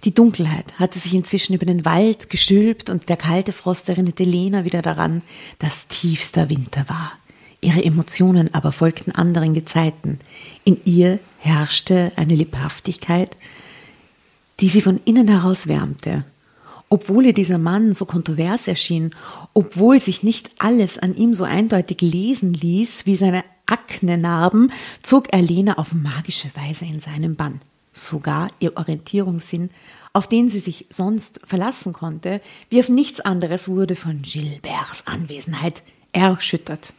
Speaker 1: Die Dunkelheit hatte sich inzwischen über den Wald gestülpt und der kalte Frost erinnerte Lena wieder daran, dass tiefster Winter war. Ihre Emotionen aber folgten anderen Gezeiten. In ihr herrschte eine Lebhaftigkeit, die sie von innen heraus wärmte. Obwohl ihr dieser Mann so kontrovers erschien, obwohl sich nicht alles an ihm so eindeutig lesen ließ wie seine Aknenarben, zog er Lena auf magische Weise in seinen Bann. sogar ihr Orientierungssinn, auf den sie sich sonst verlassen konnte, wie auf nichts anderes, wurde von Gilberts Anwesenheit erschüttert.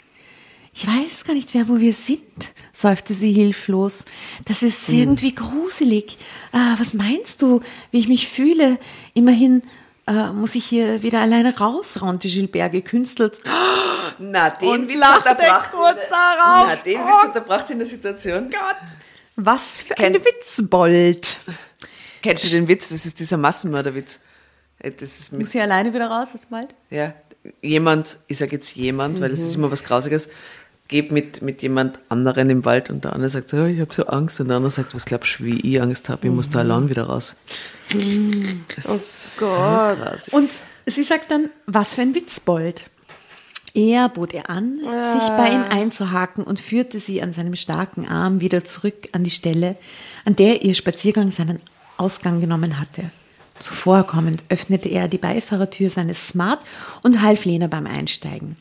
Speaker 1: Ich weiß gar nicht wer, wo wir sind, seufzte sie hilflos. Das ist irgendwie gruselig. Ah, was meinst du, wie ich mich fühle? Immerhin äh, muss ich hier wieder alleine raus, raunte Gilbert gekünstelt.
Speaker 3: Na, den
Speaker 1: Und
Speaker 3: Witz unterbracht.
Speaker 1: kurz darauf.
Speaker 3: Na, den
Speaker 1: Oh
Speaker 3: Witz unterbracht in der Situation.
Speaker 1: Was für
Speaker 3: Kenn-
Speaker 1: ein Witzbold.
Speaker 3: Kennst du den Witz? Das ist dieser Massenmörderwitz. Äh, Das ist mit,
Speaker 1: Muss ich alleine wieder raus, das bald?
Speaker 3: ja, jemand, ich sage jetzt jemand, weil das ist immer was Grausiges, geht mit, mit jemand anderen im Wald und der andere sagt so, "Oh, ich habe so Angst und der andere sagt, was glaubst du, wie ich Angst habe, ich muss da allein wieder raus. oh Gott.
Speaker 1: Und sie sagt dann, was für ein Witzbold. Er bot ihr an, sich bei ihm einzuhaken und führte sie an seinem starken Arm wieder zurück an die Stelle, an der ihr Spaziergang seinen Ausgang genommen hatte. Zuvorkommend öffnete er die Beifahrertür seines Smart und half Lena beim Einsteigen.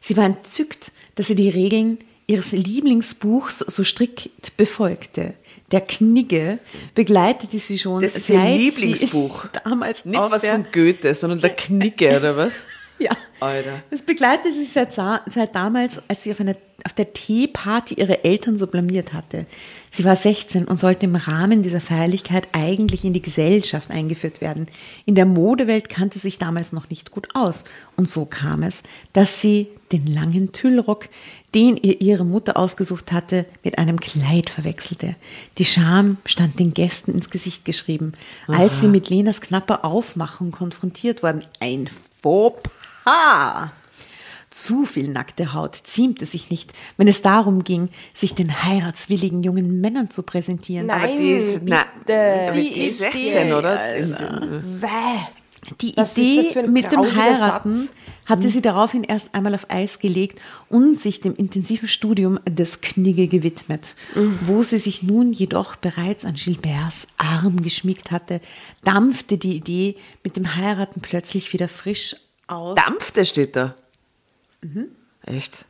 Speaker 1: Sie war entzückt, dass sie die Regeln ihres Lieblingsbuchs so strikt befolgte. Der Knigge begleitete sie schon
Speaker 3: Das ist ihr Lieblingsbuch.
Speaker 1: damals
Speaker 3: Nicht was von Goethe, sondern der Knicke, oder was?
Speaker 1: ja.
Speaker 3: Alter.
Speaker 1: Das begleitete sie seit, seit damals, als sie auf, einer, auf der Teeparty ihre Eltern so blamiert hatte. Sie war 16 und sollte im Rahmen dieser Feierlichkeit eigentlich in die Gesellschaft eingeführt werden. In der Modewelt kannte sich damals noch nicht gut aus. Und so kam es, dass sie den langen Tüllrock, den ihr ihre Mutter ausgesucht hatte, mit einem Kleid verwechselte. Die Scham stand den Gästen ins Gesicht geschrieben, als sie mit Lenas knapper Aufmachung konfrontiert wurden. Ein Fauxpas! Zu viel nackte Haut ziemte sich nicht, wenn es darum ging, sich den heiratswilligen jungen Männern zu präsentieren.
Speaker 2: Nein.
Speaker 3: Aber die ist, na,
Speaker 2: bitte.
Speaker 3: aber die ist 16, oder?
Speaker 1: Die
Speaker 2: Was ist
Speaker 1: Idee mit dem Heiraten hatte sie daraufhin erst einmal auf Eis gelegt und sich dem intensiven Studium des Knigge gewidmet. Wo sie sich nun jedoch bereits an Gilberts Arm geschmiegt hatte, dampfte die Idee mit dem Heiraten plötzlich wieder frisch aus.
Speaker 3: Dampfte steht da. Echt?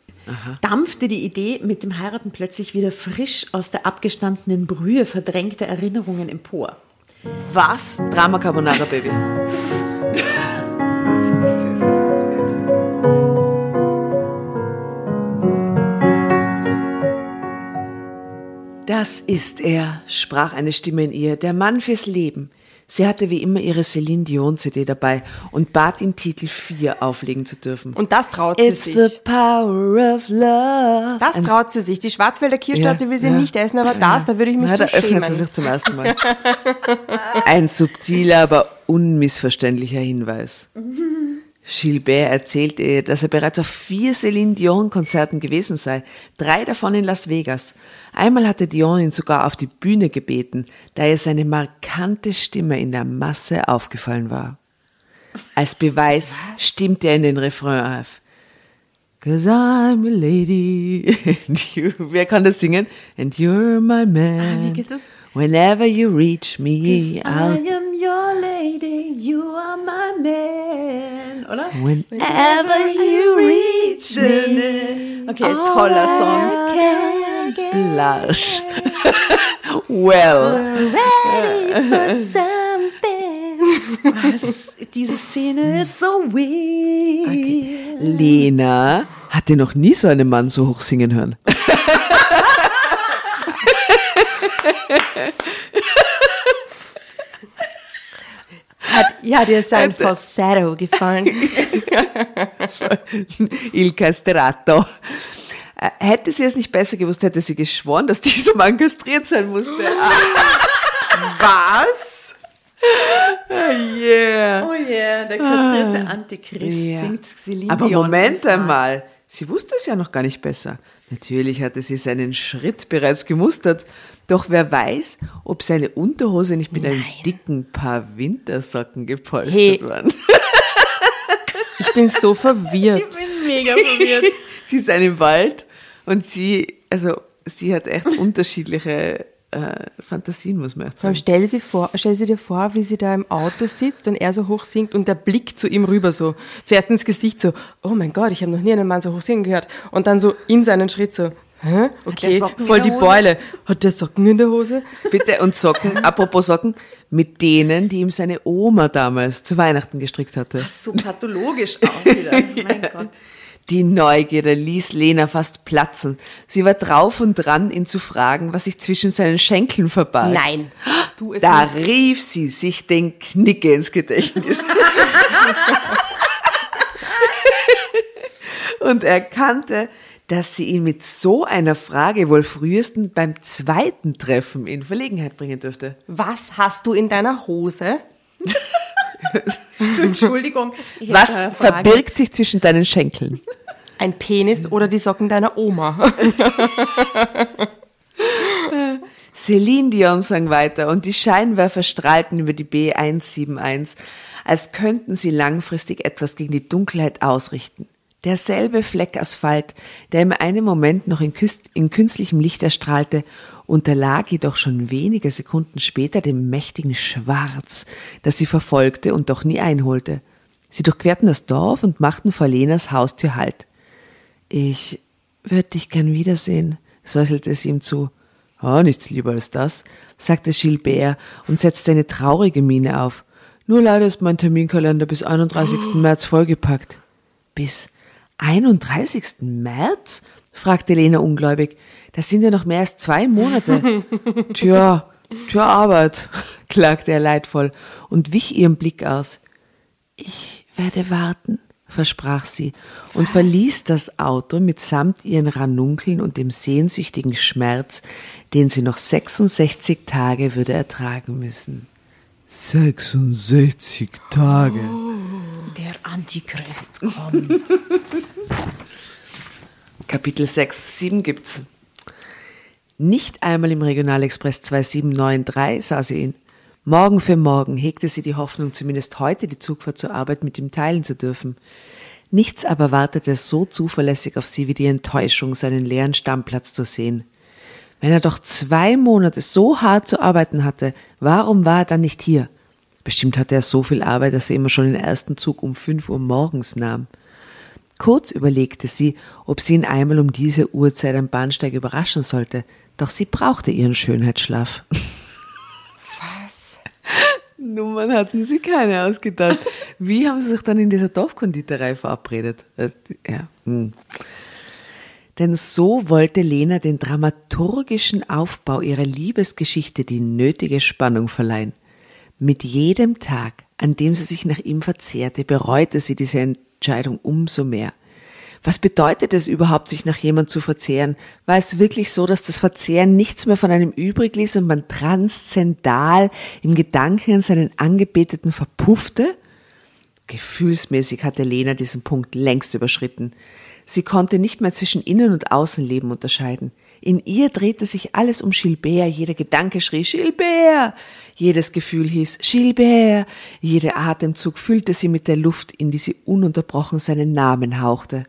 Speaker 1: dampfte die Idee mit dem Heiraten plötzlich wieder frisch aus der abgestandenen Brühe verdrängter Erinnerungen empor.
Speaker 3: Was? Drama Carbonara Baby. Das ist er, sprach eine Stimme in ihr, der Mann fürs Leben. Sie hatte wie immer ihre Celine Dion CD dabei und bat ihn, Titel 4 auflegen zu dürfen.
Speaker 2: Und das traut sie
Speaker 3: It's
Speaker 2: sich.
Speaker 3: the power of love.
Speaker 2: Das traut sie sich. Die Schwarzwälder Kirschtorte
Speaker 3: Ja,
Speaker 2: will sie
Speaker 3: ja.
Speaker 2: nicht essen, aber das, da würde ich mich
Speaker 3: Na,
Speaker 2: so
Speaker 3: da öffnet
Speaker 2: schämen.
Speaker 3: sie sich zum ersten Mal. Ein subtiler, aber unmissverständlicher Hinweis. Gilbert erzählte ihr, dass er bereits auf vier Celine Dion-Konzerten gewesen sei, drei davon in Las Vegas. Einmal hatte Dion ihn sogar auf die Bühne gebeten, da ihr seine markante Stimme in der Masse aufgefallen war. Als Beweis stimmte er in den Refrain auf. Cause I'm a lady. And you, wer kann das singen? And you're my man.
Speaker 1: Ah, wie geht das?
Speaker 3: Whenever you reach me,
Speaker 1: I am your lady, you are my man, oder?
Speaker 3: Whenever you reach me,
Speaker 1: Okay, toller Song.
Speaker 3: blush. well,
Speaker 1: Was? Diese Szene ist so weird.
Speaker 3: Lena hatte noch nie so einen Mann so hoch singen hören.
Speaker 2: Hat, ja, dir ist ein Falsetto gefallen.
Speaker 3: Il Castrato. Äh, Hätte sie es nicht besser gewusst, hätte sie geschworen, dass dieser Mann kastriert sein musste. Was? Yeah.
Speaker 1: Oh yeah, der kastrierte Antichrist
Speaker 3: Ja.
Speaker 1: singt Celine
Speaker 3: Aber Moment einmal, sie wusste es ja noch gar nicht besser. Natürlich hatte sie seinen Schritt bereits gemustert, doch wer weiß, ob seine Unterhose nicht mit einem dicken Paar Wintersocken gepolstert
Speaker 2: Hey.
Speaker 3: waren.
Speaker 2: Ich bin so verwirrt.
Speaker 1: bin mega verwirrt.
Speaker 3: sie ist im Wald und sie, also sie hat echt unterschiedliche äh, Fantasien, muss man echt sagen.
Speaker 2: stell dir, vor, stell sie dir vor, wie sie da im Auto sitzt und er so hoch singt und der Blick zu ihm rüber so, zuerst ins Gesicht so, oh mein Gott, ich habe noch nie einen Mann so hoch singen gehört und dann so in seinen Schritt so, Hä? Okay, voll die? Beule. Hat der Socken in der Hose?
Speaker 3: Bitte, und Socken, apropos Socken, mit denen, die ihm seine Oma damals zu Weihnachten gestrickt hatte.
Speaker 1: So pathologisch auch wieder. mein Gott.
Speaker 3: Die Neugierde ließ Lena fast platzen. Sie war drauf und dran, ihn zu fragen, was sich zwischen seinen Schenkeln verbarg.
Speaker 2: Nein. Du
Speaker 3: Da
Speaker 2: nicht.
Speaker 3: rief sie sich den Knicke ins Gedächtnis. und erkannte, dass sie ihn mit so einer Frage wohl frühestens beim zweiten Treffen in Verlegenheit bringen dürfte.
Speaker 2: Was hast du in deiner Hose?
Speaker 1: Entschuldigung.
Speaker 3: Was verbirgt sich zwischen deinen Schenkeln?
Speaker 2: Ein Penis oder die Socken deiner Oma?
Speaker 3: Celine Dion sang weiter und die Scheinwerfer strahlten über die B171, als könnten sie langfristig etwas gegen die Dunkelheit ausrichten. Derselbe Fleck Asphalt, der im einen Moment noch in, in künstlichem Licht erstrahlte, unterlag jedoch schon wenige Sekunden später dem mächtigen Schwarz, das sie verfolgte und doch nie einholte. Sie durchquerten das Dorf und machten vor Lenas Haustür Halt. Ich würde dich gern wiedersehen, säuselte sie ihm zu. Ah, nichts lieber als das, sagte Gilbert und setzte eine traurige Miene auf. Nur leider ist mein Terminkalender bis 31. März vollgepackt. Bis 31. März? fragte Lena ungläubig. Das sind ja noch mehr als zwei Monate. Tja, tja Arbeit, klagte er leidvoll und wich ihrem Blick aus. Ich werde warten, versprach sie und verließ das Auto mitsamt ihren Ranunkeln und dem sehnsüchtigen Schmerz, den sie noch 66 Tage würde ertragen müssen. 66 Tage.
Speaker 1: Der Antichrist kommt.
Speaker 3: Kapitel 6, 7 gibt's. Nicht einmal im Regionalexpress 2793 sah sie ihn. Morgen für morgen hegte sie die Hoffnung, zumindest heute die Zugfahrt zur Arbeit mit ihm teilen zu dürfen. Nichts aber wartete so zuverlässig auf sie wie die Enttäuschung, seinen leeren Stammplatz zu sehen. Wenn er doch zwei Monate so hart zu arbeiten hatte, warum war er dann nicht hier? Bestimmt hatte er so viel Arbeit, dass er immer schon den ersten Zug um fünf Uhr morgens nahm. Kurz überlegte sie, ob sie ihn einmal um diese Uhrzeit am Bahnsteig überraschen sollte, doch sie brauchte ihren Schönheitsschlaf. Was? Nummern hatten sie keine ausgedacht. Wie haben sie sich dann in dieser Dorfkonditorei verabredet? Äh, Ja. Hm. Denn so wollte Lena den dramaturgischen Aufbau ihrer Liebesgeschichte die nötige Spannung verleihen. Mit jedem Tag, an dem sie sich nach ihm verzehrte, bereute sie diese Entscheidung umso mehr. Was bedeutet es überhaupt, sich nach jemand zu verzehren? War es wirklich so, dass das Verzehren nichts mehr von einem übrig ließ und man transzendal im Gedanken an seinen Angebeteten verpuffte? Gefühlsmäßig hatte Lena diesen Punkt längst überschritten. Sie konnte nicht mehr zwischen Innen- und Außenleben unterscheiden. In ihr drehte sich alles um Gilbert, jeder Gedanke schrie Gilbert, jedes Gefühl hieß Gilbert, jeder Atemzug füllte sie mit der Luft, in die sie ununterbrochen seinen Namen hauchte.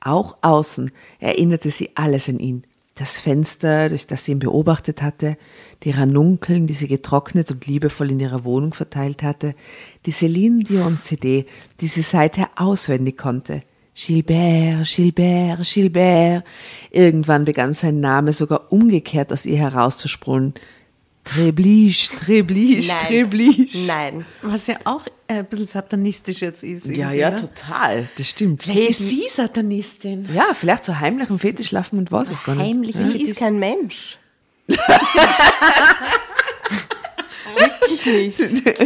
Speaker 3: Auch außen erinnerte sie alles an ihn. Das Fenster, durch das sie ihn beobachtet hatte, die Ranunkeln, die sie getrocknet und liebevoll in ihrer Wohnung verteilt hatte, die Celine Dion CD, die sie seither auswendig konnte. Gilbert, Gilbert, Gilbert. Irgendwann begann sein Name sogar umgekehrt aus ihr herauszusprudeln. Trebliche, Trebliche,
Speaker 2: Nein. Nein.
Speaker 1: Was ja auch äh, ein bisschen satanistisch jetzt ist.
Speaker 3: Ja, ja,
Speaker 1: ne?
Speaker 3: total. Das stimmt.
Speaker 1: Vielleicht ist sie Satanistin.
Speaker 3: Ja, vielleicht so heimlich und Fetisch schlafen und was es gar nicht.
Speaker 2: Heimlich, sie ist kein Mensch. Wirklich nicht.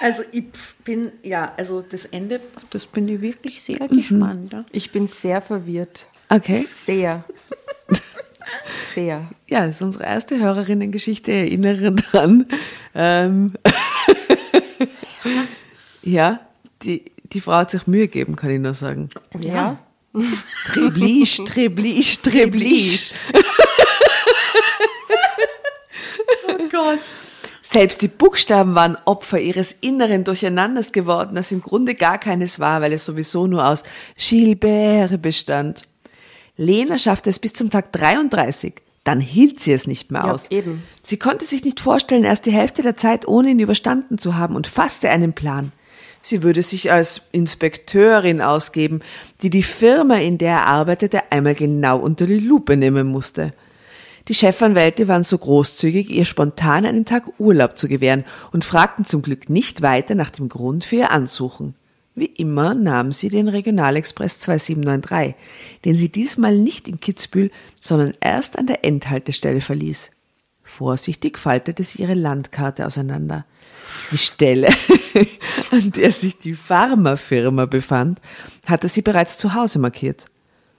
Speaker 1: Also ich bin, ja, also das Ende, das bin ich wirklich sehr gespannt. Ja.
Speaker 2: Ich bin sehr verwirrt.
Speaker 3: Okay.
Speaker 2: Sehr. Sehr.
Speaker 3: Ja, das ist unsere erste Hörerinnengeschichte. Erinnere dran. Ähm, ja, die, die Frau hat sich Mühe gegeben, kann ich nur sagen.
Speaker 2: Ja.
Speaker 3: Trebliche, Trebliche, Trebliche.
Speaker 1: Oh Gott.
Speaker 3: Selbst die Buchstaben waren Opfer ihres inneren Durcheinanders geworden, das im Grunde gar keines war, weil es sowieso nur aus Gilbert bestand. Lena schaffte es bis zum Tag 33. Dann hielt sie es nicht mehr
Speaker 2: Ja,
Speaker 3: aus.
Speaker 2: eben.
Speaker 3: Sie konnte sich nicht vorstellen, erst die Hälfte der Zeit ohne ihn überstanden zu haben und fasste einen Plan. sie würde sich als Inspekteurin ausgeben, die die Firma, in der er arbeitete, einmal genau unter die Lupe nehmen musste. Die Chefanwälte waren so großzügig, ihr spontan einen Tag Urlaub zu gewähren und fragten zum Glück nicht weiter nach dem Grund für ihr Ansuchen. Wie immer nahm sie den Regionalexpress 2793, den sie diesmal nicht in Kitzbühel, sondern erst an der Endhaltestelle verließ. Vorsichtig faltete sie ihre Landkarte auseinander. Die Stelle, an der sich die Pharmafirma befand, hatte sie bereits zu Hause markiert.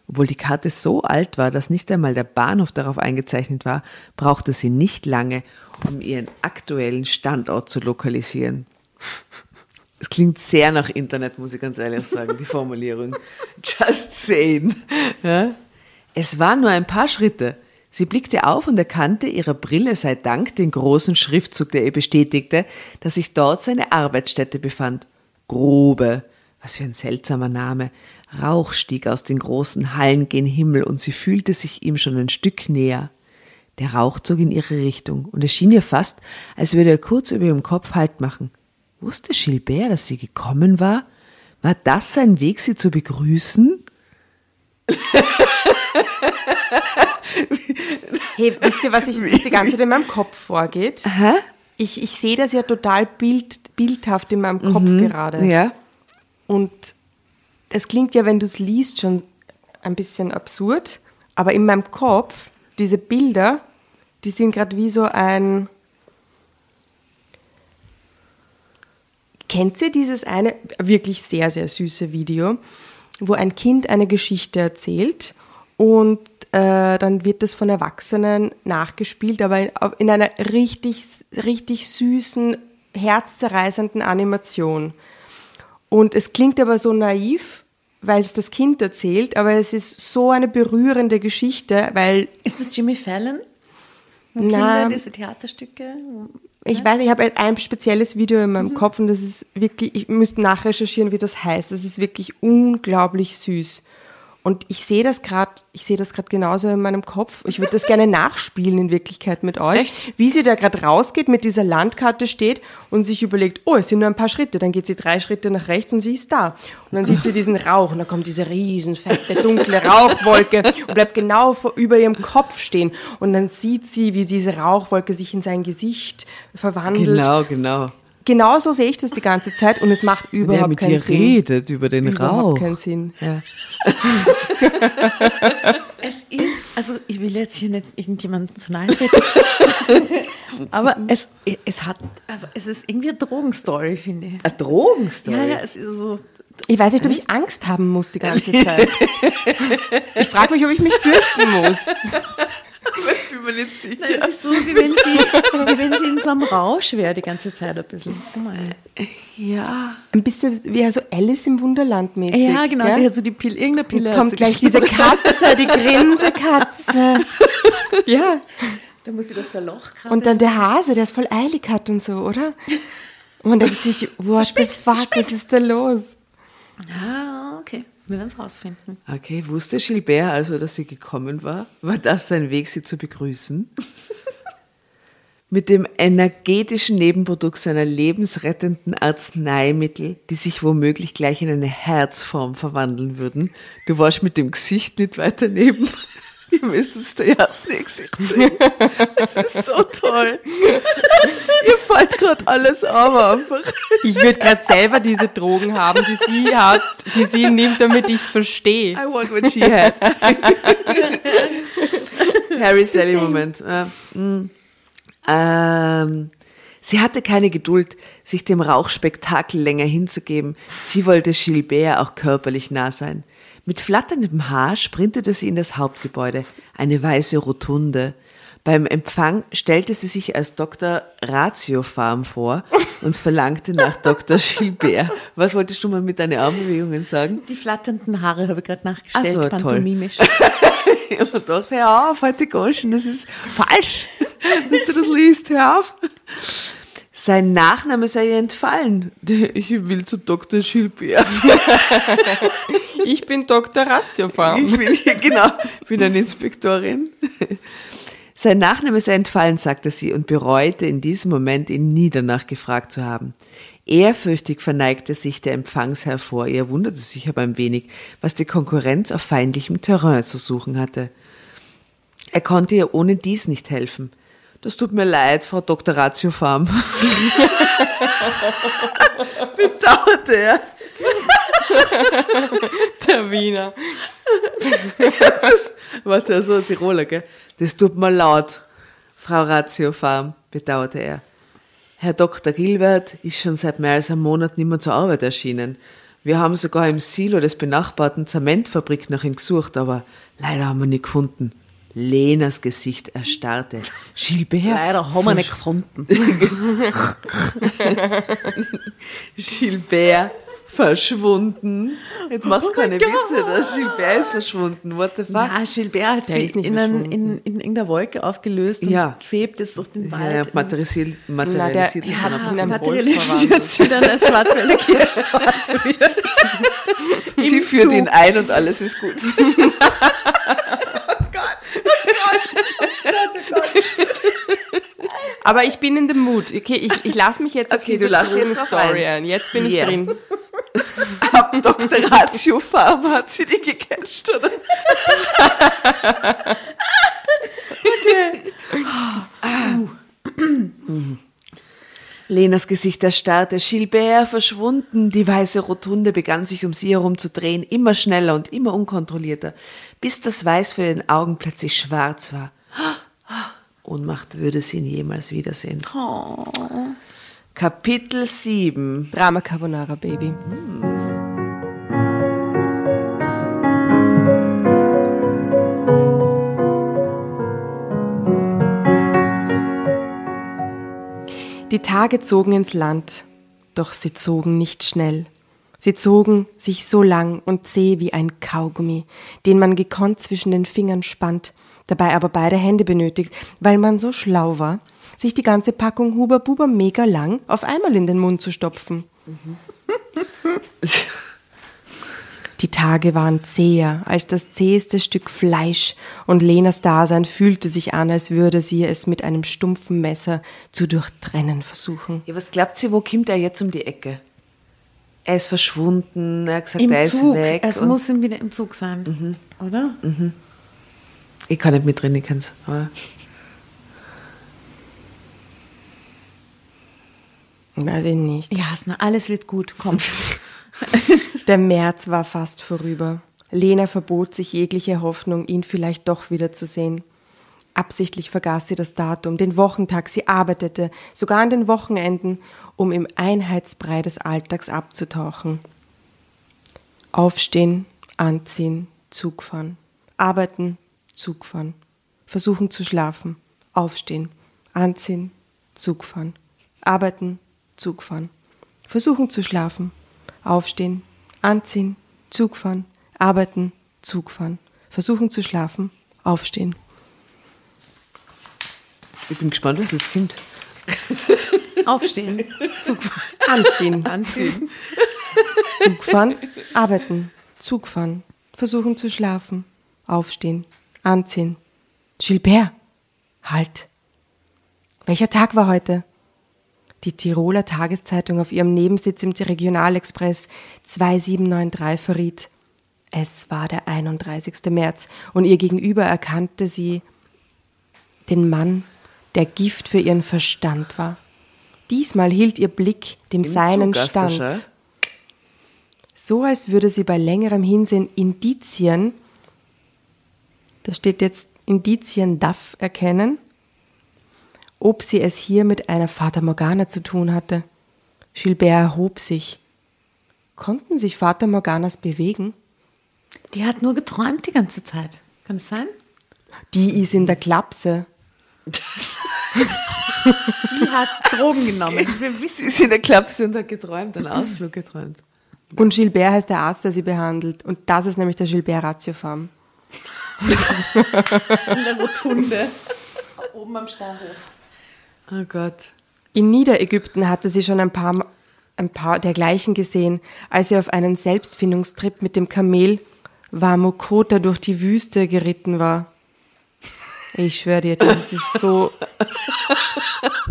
Speaker 3: Obwohl die Karte so alt war, dass nicht einmal der Bahnhof darauf eingezeichnet war, brauchte sie nicht lange, um ihren aktuellen Standort zu lokalisieren. Es klingt sehr nach Internet, muss ich ganz ehrlich sagen, die Formulierung. Just saying. Ja? Es waren nur ein paar Schritte. Sie blickte auf und erkannte, ihrer Brille sei Dank den großen Schriftzug, der ihr bestätigte, dass sich dort seine Arbeitsstätte befand. Grube. Was für ein seltsamer Name. Rauch stieg aus den großen Hallen gen Himmel und sie fühlte sich ihm schon ein Stück näher. Der Rauch zog in ihre Richtung und es schien ihr fast, als würde er kurz über ihrem Kopf Halt machen. Wusste Gilbert, dass sie gekommen war? War das sein Weg, sie zu begrüßen?
Speaker 2: Hey, wisst ihr, was, ich, die ganze Zeit in meinem Kopf vorgeht?
Speaker 3: Hä?
Speaker 2: Ich, ich sehe das ja total bild, bildhaft in meinem Kopf gerade.
Speaker 3: Ja.
Speaker 2: Und es klingt ja, wenn du es liest, schon ein bisschen absurd, aber in meinem Kopf, diese Bilder, die sind gerade wie so ein. Kennt ihr dieses eine wirklich sehr, sehr süße Video, wo ein Kind eine Geschichte erzählt und äh, dann wird das von Erwachsenen nachgespielt, aber in, in einer richtig, richtig süßen, herzzerreißenden Animation. Und es klingt aber so naiv, weil es das Kind erzählt, aber es ist so eine berührende Geschichte, weil
Speaker 1: Ist das Jimmy Fallon? Wo
Speaker 2: Na.
Speaker 1: Kinder diese Theaterstücke?
Speaker 2: Ich weiß, ich habe ein spezielles Video in meinem Kopf und das ist wirklich, ich müsste nachrecherchieren, wie das heißt. Das ist wirklich unglaublich süß. Und ich sehe das gerade, ich sehe das gerade genauso in meinem Kopf. Ich würde das gerne nachspielen in Wirklichkeit mit euch.
Speaker 3: Echt?
Speaker 2: Wie sie da gerade rausgeht, mit dieser Landkarte steht und sich überlegt, oh, es sind nur ein paar Schritte. Dann geht sie drei Schritte nach rechts und sie ist da. Und dann sieht sie diesen Rauch und dann kommt diese riesen, fette, dunkle Rauchwolke und bleibt genau vor, über ihrem Kopf stehen. Und dann sieht sie, wie diese Rauchwolke sich in sein Gesicht verwandelt.
Speaker 3: Genau, genau.
Speaker 2: Genau so sehe ich das die ganze Zeit und es macht
Speaker 3: Wer
Speaker 2: überhaupt
Speaker 3: mit
Speaker 2: keinen
Speaker 3: dir
Speaker 2: Sinn.
Speaker 3: redet über den
Speaker 2: Überhaupt
Speaker 3: Rauch.
Speaker 2: keinen Sinn.
Speaker 3: Ja.
Speaker 1: Es ist, also ich will jetzt hier nicht irgendjemandem zu nahe treten, aber es, es hat, es ist irgendwie eine Drogenstory, finde ich.
Speaker 3: Eine Drogenstory.
Speaker 1: Ja, ja, es ist so.
Speaker 2: Ich weiß nicht, ob ich Angst haben muss die ganze Zeit. Ich frage mich, ob ich mich fürchten muss.
Speaker 3: Ich bin mir nicht sicher.
Speaker 1: Nein, es ist so, wie wenn, sie, wie wenn sie in so einem Rausch wäre die ganze Zeit ein bisschen. So mal.
Speaker 3: Ja.
Speaker 2: Ein bisschen wie also Alice im Wunderland mäßig.
Speaker 1: Ja, genau,
Speaker 2: gell?
Speaker 1: sie hat so die Pille, irgendeine Pille.
Speaker 2: Jetzt kommt gleich diese Katze, die Grinsekatze. Ja.
Speaker 1: Da muss sie das so Loch graben.
Speaker 2: Und dann der Hase, der es voll eilig hat und so, oder? Und man denkt sich, what the fuck, was ist da los?
Speaker 1: Ah, okay. Wir werden es rausfinden.
Speaker 3: Okay, wusste Gilbert also, dass sie gekommen war? War das sein Weg, sie zu begrüßen? Mit dem energetischen Nebenprodukt seiner lebensrettenden Arzneimittel, die sich womöglich gleich in eine Herzform verwandeln würden. Du warst mit dem Gesicht nicht weiter neben. Ihr müsst uns der erste Gesicht sehen. Das ist so toll. Ihr fällt gerade alles aber einfach.
Speaker 2: Ich würde gerade selber diese Drogen haben, die sie hat, die sie nimmt, damit ich es verstehe.
Speaker 3: I want what she had. Harry Sally Moment. Äh, mm. ähm, sie hatte keine Geduld, sich dem Rauchspektakel länger hinzugeben. Sie wollte Gilbert auch körperlich nah sein. Mit flatterndem Haar sprintete sie in das Hauptgebäude, eine weiße Rotunde. Beim Empfang stellte sie sich als Dr. Ratiofarm vor und verlangte nach Dr. Gilbert. Was wolltest du mal mit deinen Armbewegungen sagen?
Speaker 1: Die flatternden Haare habe ich gerade nachgestellt,
Speaker 3: Ach so, toll.
Speaker 1: pantomimisch.
Speaker 3: Ich habe gedacht, hör auf, heute Goschen, das ist falsch, dass du das liest, hör auf. Sein Nachname sei ihr entfallen. Ich will zu Dr. Gilbert.
Speaker 2: Ich bin Dr. Ratiofarm.
Speaker 3: Ich hier, genau, ich bin eine Inspektorin. Sein Nachname sei entfallen, sagte sie und bereute in diesem Moment, ihn nie danach gefragt zu haben. Ehrfürchtig verneigte sich der Empfangsherr vor ihr, wunderte sich aber ein wenig, was die Konkurrenz auf feindlichem Terrain zu suchen hatte. Er konnte ihr ohne dies nicht helfen. Das tut mir leid, Frau Dr. Ratio Farm. Bedauerte er.
Speaker 2: Der Wiener.
Speaker 3: Das, warte, so Tiroler, gell? Das tut mir leid, Frau Ratio Farm, bedauerte er. Herr Dr. Gilbert ist schon seit mehr als einem Monat nicht mehr zur Arbeit erschienen. Wir haben sogar im Silo des benachbarten Zementfabrik nach ihm gesucht, aber leider haben wir ihn nicht gefunden. Lenas Gesicht erstarrte. Gilbert?
Speaker 1: Leider haben wir nicht gefunden.
Speaker 3: Gilbert verschwunden. Jetzt macht's
Speaker 1: Oh
Speaker 3: keine Witze, dass Gilbert ist verschwunden. What the fuck?
Speaker 1: Na, Gilbert hat
Speaker 2: Der
Speaker 1: sich in, ein,
Speaker 2: verschwunden.
Speaker 1: in, in irgendeiner Wolke aufgelöst und
Speaker 3: Ja.
Speaker 1: schwebt jetzt durch den
Speaker 3: Ja,
Speaker 1: Wald.
Speaker 3: ja, materialisiert,
Speaker 2: Na, der-
Speaker 3: materialisiert sich
Speaker 2: er
Speaker 3: dann
Speaker 2: sich in einen
Speaker 1: materialisiert sie dann als Schwarzwälder Kirsch.
Speaker 3: Sie führt ihn ein und alles ist gut.
Speaker 2: Aber ich bin in dem Mood. Okay, ich, ich lasse mich jetzt auf
Speaker 3: Okay,
Speaker 2: diese
Speaker 3: du lässt jetzt
Speaker 2: Story
Speaker 3: ein.
Speaker 2: ein. Jetzt bin ich
Speaker 3: Yeah.
Speaker 2: drin.
Speaker 3: Ab Dr. Ratio Farm hat sie die gecatcht, oder? Lenas Gesicht erstarrte, Gilbert verschwunden, die weiße Rotunde begann sich um sie herum zu drehen, immer schneller und immer unkontrollierter, bis das Weiß für ihren Augen plötzlich schwarz war. Ohnmacht würde sie ihn jemals wiedersehen. Kapitel 7
Speaker 2: Drama Carbonara Baby. Die Tage zogen ins Land, doch sie zogen nicht schnell. Sie zogen sich so lang und zäh wie ein Kaugummi, den man gekonnt zwischen den Fingern spannt, dabei aber beide Hände benötigt, weil man so schlau war, sich die ganze Packung Huber Buber mega lang auf einmal in den Mund zu stopfen. Die Tage waren zäher als das zäheste Stück Fleisch, und Lenas Dasein fühlte sich an, als würde sie es mit einem stumpfen Messer zu durchtrennen versuchen.
Speaker 3: Ja, was glaubt sie, wo kommt er jetzt um die Ecke? Er ist verschwunden, er hat gesagt,
Speaker 1: Im
Speaker 3: er ist
Speaker 1: Zug.
Speaker 3: weg.
Speaker 1: Es muss ihm wieder im Zug sein. Oder?
Speaker 3: Ich kann nicht mit drin, ich kann's. Aber
Speaker 2: Weiß ich nicht.
Speaker 1: Ja, Hasna, alles wird gut. Komm.
Speaker 2: Der März war fast vorüber. Lena verbot sich jegliche Hoffnung, ihn vielleicht doch wiederzusehen. Absichtlich vergaß sie das Datum, den Wochentag, sie arbeitete, sogar an den Wochenenden, um im Einheitsbrei des Alltags abzutauchen. Aufstehen, anziehen, Zug fahren. Arbeiten, Zug fahren. Versuchen zu schlafen. Aufstehen, anziehen, Zug fahren. Arbeiten, Zug fahren. Versuchen zu schlafen. Aufstehen, anziehen, Zug fahren. Arbeiten, Zug fahren. Versuchen zu schlafen. Aufstehen.
Speaker 3: ich bin gespannt, was jetzt kommt.
Speaker 1: Aufstehen. Zug fahren.
Speaker 2: Anziehen.
Speaker 1: Anziehen.
Speaker 2: Zug fahren, arbeiten, Zug fahren, versuchen zu schlafen, aufstehen, anziehen. Gilbert, halt. Welcher Tag war heute? Die Tiroler Tageszeitung auf ihrem Nebensitz im Regionalexpress 2793 verriet. Es war der 31. März und ihr Gegenüber erkannte sie den Mann, der Gift für ihren Verstand war. Diesmal hielt ihr Blick dem seinen
Speaker 3: Zug,
Speaker 2: stand. So als würde sie bei längerem Hinsehen Indizien, da steht jetzt Indizien darf erkennen, ob sie es hier mit einer Fata Morgana zu tun hatte. Gilbert erhob sich. Konnten sich Fata Morganas bewegen?
Speaker 1: Die hat nur geträumt die ganze Zeit. Kann es sein?
Speaker 2: Die ist in der Klapse.
Speaker 1: Sie hat Drogen genommen. Wir wissen.
Speaker 3: Sie ist in der Klapse und hat geträumt, einen Ausflug geträumt.
Speaker 2: Und Gilbert heißt der Arzt, der sie behandelt. Und das ist nämlich der Gilbert Ratiofarm.
Speaker 1: in der Rotunde. Oben am Steinhof.
Speaker 3: Oh Gott.
Speaker 2: In Niederägypten hatte sie schon ein paar, ein paar dergleichen gesehen, als sie auf einen Selbstfindungstrip mit dem Kamel Wamukota durch die Wüste geritten war. Ich schwöre dir, das ist so.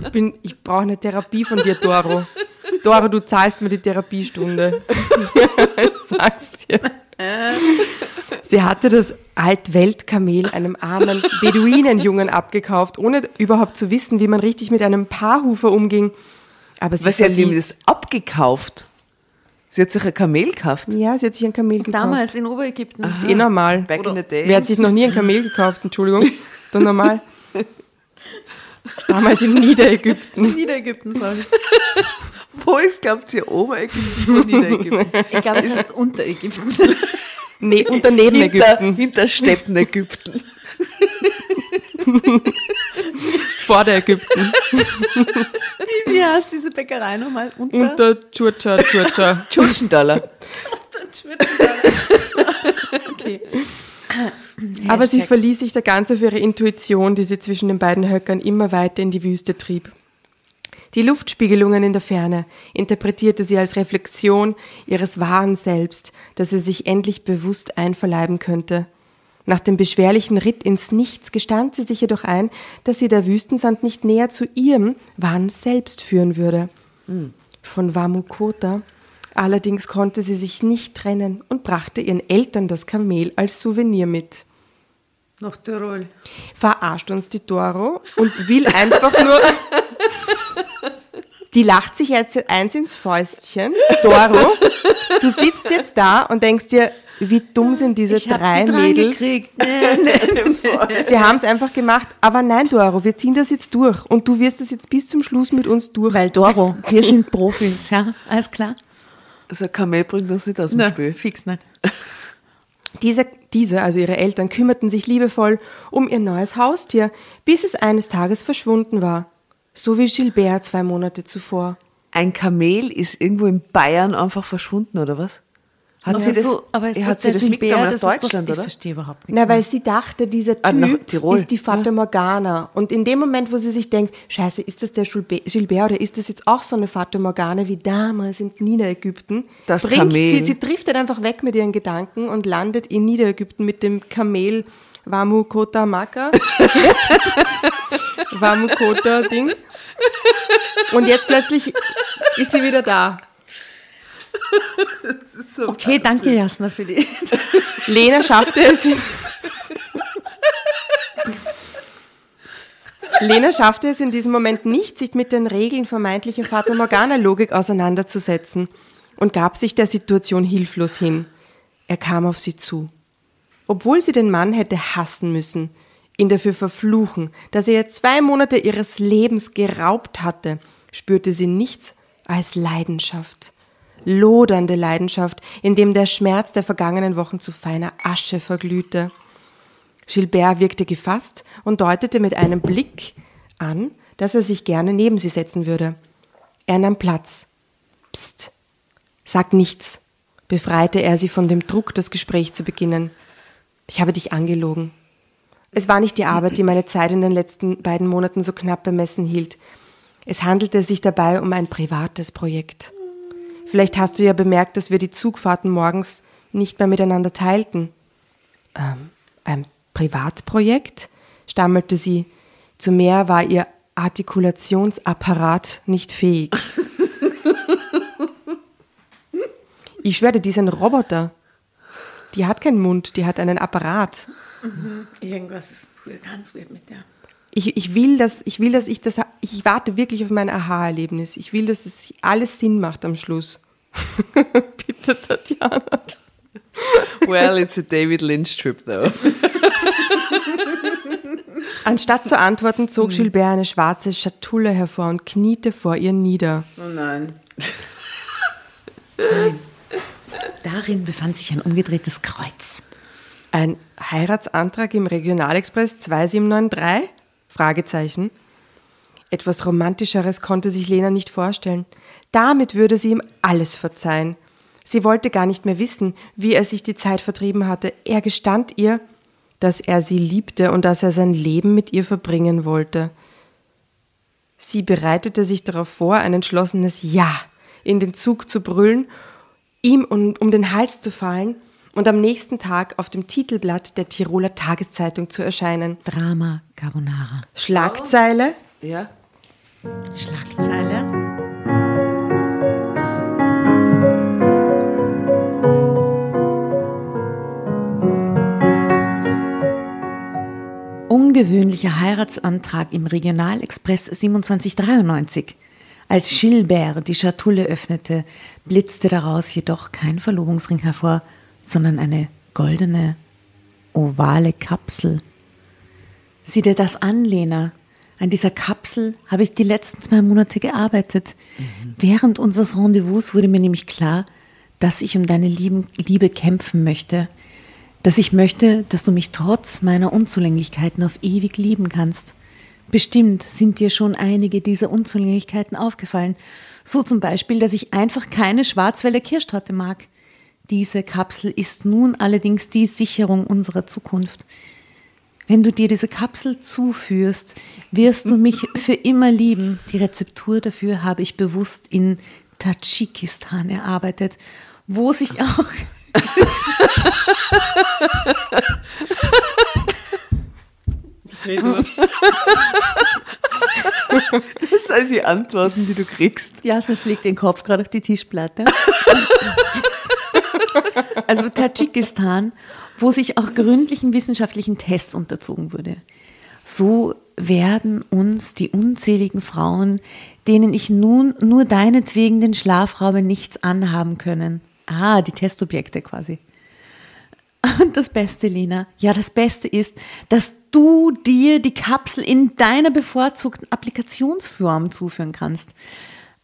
Speaker 2: Ich, bin- ich brauche eine Therapie von dir, Doro. Dora, du zahlst mir die Therapiestunde. ich sag's dir. Sie hatte das Altweltkamel einem armen Beduinenjungen abgekauft, ohne überhaupt zu wissen, wie man richtig mit einem Paarhufer umging. Aber sie
Speaker 3: Was sie hat ihm das abgekauft? Sie hat sich ein Kamel gekauft.
Speaker 2: Ja, sie hat sich ein Kamel gekauft.
Speaker 1: Damals in Oberägypten.
Speaker 2: Das ist eh normal.
Speaker 3: Back in the days.
Speaker 2: Wer hat sich noch nie ein Kamel gekauft? Entschuldigung. Doch normal. Damals in Niederägypten.
Speaker 1: Niederägypten, sorry.
Speaker 3: Wo ist, glaubt ihr, Oberägypten oder Niederägypten?
Speaker 1: Ich glaube, es heißt Unterägypten.
Speaker 2: Nee, unter neben
Speaker 3: hinter,
Speaker 2: Ägypten.
Speaker 3: hinter Städten Ägypten.
Speaker 2: Vor der Ägypten.
Speaker 1: Wie, wie heißt diese Bäckerei nochmal? Unter?
Speaker 2: Unter Churcha, Churcha.
Speaker 3: Tschutschendaller.
Speaker 1: Okay.
Speaker 2: Aber sie verließ sich da ganz auf ihre Intuition, die sie zwischen den beiden Höckern immer weiter in die Wüste trieb. Die Luftspiegelungen in der Ferne interpretierte sie als Reflexion ihres wahren Selbst, das sie sich endlich bewusst einverleiben könnte. Nach dem beschwerlichen Ritt ins Nichts gestand sie sich jedoch ein, dass sie der Wüstensand nicht näher zu ihrem wahren Selbst führen würde. Von Wamukota allerdings konnte sie sich nicht trennen und brachte ihren Eltern das Kamel als Souvenir mit.
Speaker 1: Nach Tirol.
Speaker 2: Verarscht uns die Doro und will einfach nur. Die lacht sich jetzt eins ins Fäustchen. Doro, du sitzt jetzt da und denkst dir, wie dumm sind diese
Speaker 1: Ich
Speaker 2: drei
Speaker 1: sie dran
Speaker 2: Mädels. Sie haben es einfach gemacht. Aber nein, Doro, wir ziehen das jetzt durch. Und du wirst das jetzt bis zum Schluss mit uns durch.
Speaker 1: Weil Doro, wir sind Profis, ja, alles klar?
Speaker 3: Also ein Kamel bringt uns nicht aus dem
Speaker 1: Nein,
Speaker 3: Spiel.
Speaker 1: fix nicht.
Speaker 2: Diese, diese, also ihre Eltern, kümmerten sich liebevoll um ihr neues Haustier, bis es eines Tages verschwunden war. So wie Gilbert zwei Monate zuvor.
Speaker 3: Ein Kamel ist irgendwo in Bayern einfach verschwunden, oder was? Hat
Speaker 1: Aber
Speaker 3: sie das,
Speaker 1: so- aber ist
Speaker 3: ja, hat sie das
Speaker 1: Gilbert,
Speaker 3: mitgenommen nach
Speaker 1: das ist doch-
Speaker 3: Deutschland,
Speaker 1: Ich
Speaker 3: oder?
Speaker 1: verstehe überhaupt nichts.
Speaker 2: Na, weil sie dachte, dieser
Speaker 3: Ah, nach
Speaker 2: Typ
Speaker 3: Tirol.
Speaker 2: ist die Fata Morgana. Und in dem Moment, wo sie sich denkt, scheiße, ist das der Gilbe- Gilbert oder ist das jetzt auch so eine Fata Morgana wie damals in Niederägypten?
Speaker 3: Das
Speaker 2: bringt
Speaker 3: Kamel.
Speaker 2: sie, sie driftet einfach weg mit ihren Gedanken und landet in Niederägypten mit dem Kamel Wamu Kota Maka. Wamu Kota Ding. Und jetzt plötzlich ist sie wieder da.
Speaker 1: Okay, danke Jasna für die.
Speaker 2: Lena schaffte es. Lena schaffte es in diesem Moment nicht, sich mit den Regeln vermeintlicher Fata Morgana-Logik auseinanderzusetzen und gab sich der Situation hilflos hin. Er kam auf sie zu. Obwohl sie den Mann hätte hassen müssen, ihn dafür verfluchen, dass er ihr zwei Monate ihres Lebens geraubt hatte, spürte sie nichts als Leidenschaft. Lodernde Leidenschaft, in dem der Schmerz der vergangenen Wochen zu feiner Asche verglühte. Gilbert wirkte gefasst und deutete mit einem Blick an, dass er sich gerne neben sie setzen würde. Er nahm Platz. Psst, sag nichts, befreite er sie von dem Druck, das Gespräch zu beginnen. Ich habe dich angelogen. Es war nicht die Arbeit, die meine Zeit in den letzten beiden Monaten so knapp bemessen hielt. Es handelte sich dabei um ein privates Projekt. Vielleicht hast du ja bemerkt, dass wir die Zugfahrten morgens nicht mehr miteinander teilten. Ähm, ein Privatprojekt? stammelte sie. Zu mehr war ihr Artikulationsapparat nicht fähig. Ich schwöre, die ist ein Roboter. Die hat keinen Mund, die hat einen Apparat.
Speaker 1: Irgendwas ist ganz weird mit der.
Speaker 2: Ich, ich will, dass ich will, dass ich das, ich warte wirklich auf mein Aha-Erlebnis. Ich will, dass es alles Sinn macht am Schluss. Bitte, Tatjana.
Speaker 3: Well, it's a David Lynch trip, though.
Speaker 2: Anstatt zu antworten, zog Gilbert eine schwarze Schatulle hervor und kniete vor ihr nieder.
Speaker 3: Oh nein.
Speaker 1: Darin befand sich ein umgedrehtes Kreuz.
Speaker 2: Ein Heiratsantrag im Regionalexpress 2793? Fragezeichen. Etwas Romantischeres konnte sich Lena nicht vorstellen. Damit würde sie ihm alles verzeihen. Sie wollte gar nicht mehr wissen, wie er sich die Zeit vertrieben hatte. Er gestand ihr, dass er sie liebte und dass er sein Leben mit ihr verbringen wollte. Sie bereitete sich darauf vor, ein entschlossenes Ja in den Zug zu brüllen, ihm um, um den Hals zu fallen und am nächsten Tag auf dem Titelblatt der Tiroler Tageszeitung zu erscheinen.
Speaker 1: Drama Carbonara.
Speaker 2: Schlagzeile. Oh.
Speaker 3: Ja.
Speaker 1: Schlagzeile. Ungewöhnlicher Heiratsantrag im Regionalexpress 2793. Als Gilbert die Schatulle öffnete, blitzte daraus jedoch kein Verlobungsring hervor – sondern eine goldene, ovale Kapsel. Sieh dir das an, Lena. An dieser Kapsel habe ich die letzten zwei Monate gearbeitet. Während unseres Rendezvous wurde mir nämlich klar, dass ich um deine Liebe kämpfen möchte. Dass ich möchte, dass du mich trotz meiner Unzulänglichkeiten auf ewig lieben kannst. Bestimmt sind dir schon einige dieser Unzulänglichkeiten aufgefallen. So zum Beispiel, dass ich einfach keine Schwarzwälder Kirschtorte mag. Diese Kapsel ist nun allerdings die Sicherung unserer Zukunft. Wenn du dir diese Kapsel zuführst, wirst du mich für immer lieben. Die Rezeptur dafür habe ich bewusst in Tadschikistan erarbeitet, wo sich auch
Speaker 3: Das sind die Antworten, die du kriegst.
Speaker 1: Jasna schlägt den Kopf gerade auf die Tischplatte. Also Tadschikistan, wo sich auch gründlichen wissenschaftlichen Tests unterzogen wurde. So werden uns die unzähligen Frauen, denen ich nun nur deinetwegen den Schlafraum nichts anhaben können. Ah, die Testobjekte quasi. Und das Beste, Lena, ja, das Beste ist, dass du dir die Kapsel in deiner bevorzugten Applikationsform zuführen kannst.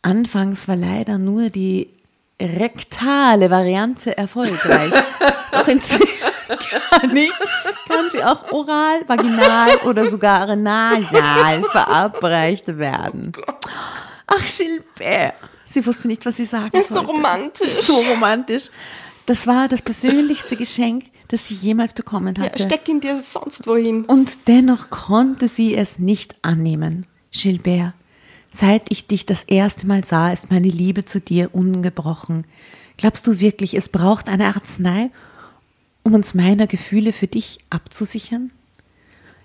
Speaker 1: Anfangs war leider nur die rektale Variante erfolgreich. Doch inzwischen kann, ich, kann sie auch oral, vaginal oder sogar nasal verabreicht werden. Ach, Gilbert. Sie wusste nicht, was sie sagen
Speaker 2: ist so
Speaker 1: sollte.
Speaker 2: romantisch.
Speaker 1: So romantisch. Das war das persönlichste Geschenk, das sie jemals bekommen
Speaker 2: Ja,
Speaker 1: hatte.
Speaker 2: steck ihn dir sonst wohin.
Speaker 1: Und dennoch konnte sie es nicht annehmen. Gilbert, seit ich dich das erste Mal sah, ist meine Liebe zu dir ungebrochen. Glaubst du wirklich, es braucht eine Arznei, um uns meiner Gefühle für dich abzusichern?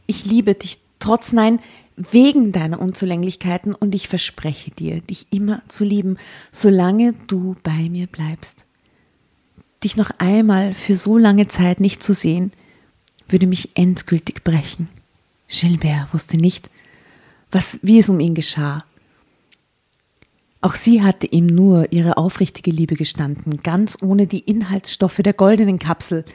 Speaker 1: Ich liebe dich trotz nein, wegen deiner Unzulänglichkeiten und ich verspreche dir, dich immer zu lieben, solange du bei mir bleibst. Dich noch einmal für so lange Zeit nicht zu sehen, würde mich endgültig brechen. Gilbert wusste nicht, was, wie es um ihn geschah. Auch sie hatte ihm nur ihre aufrichtige Liebe gestanden, ganz ohne die Inhaltsstoffe der goldenen Kapsel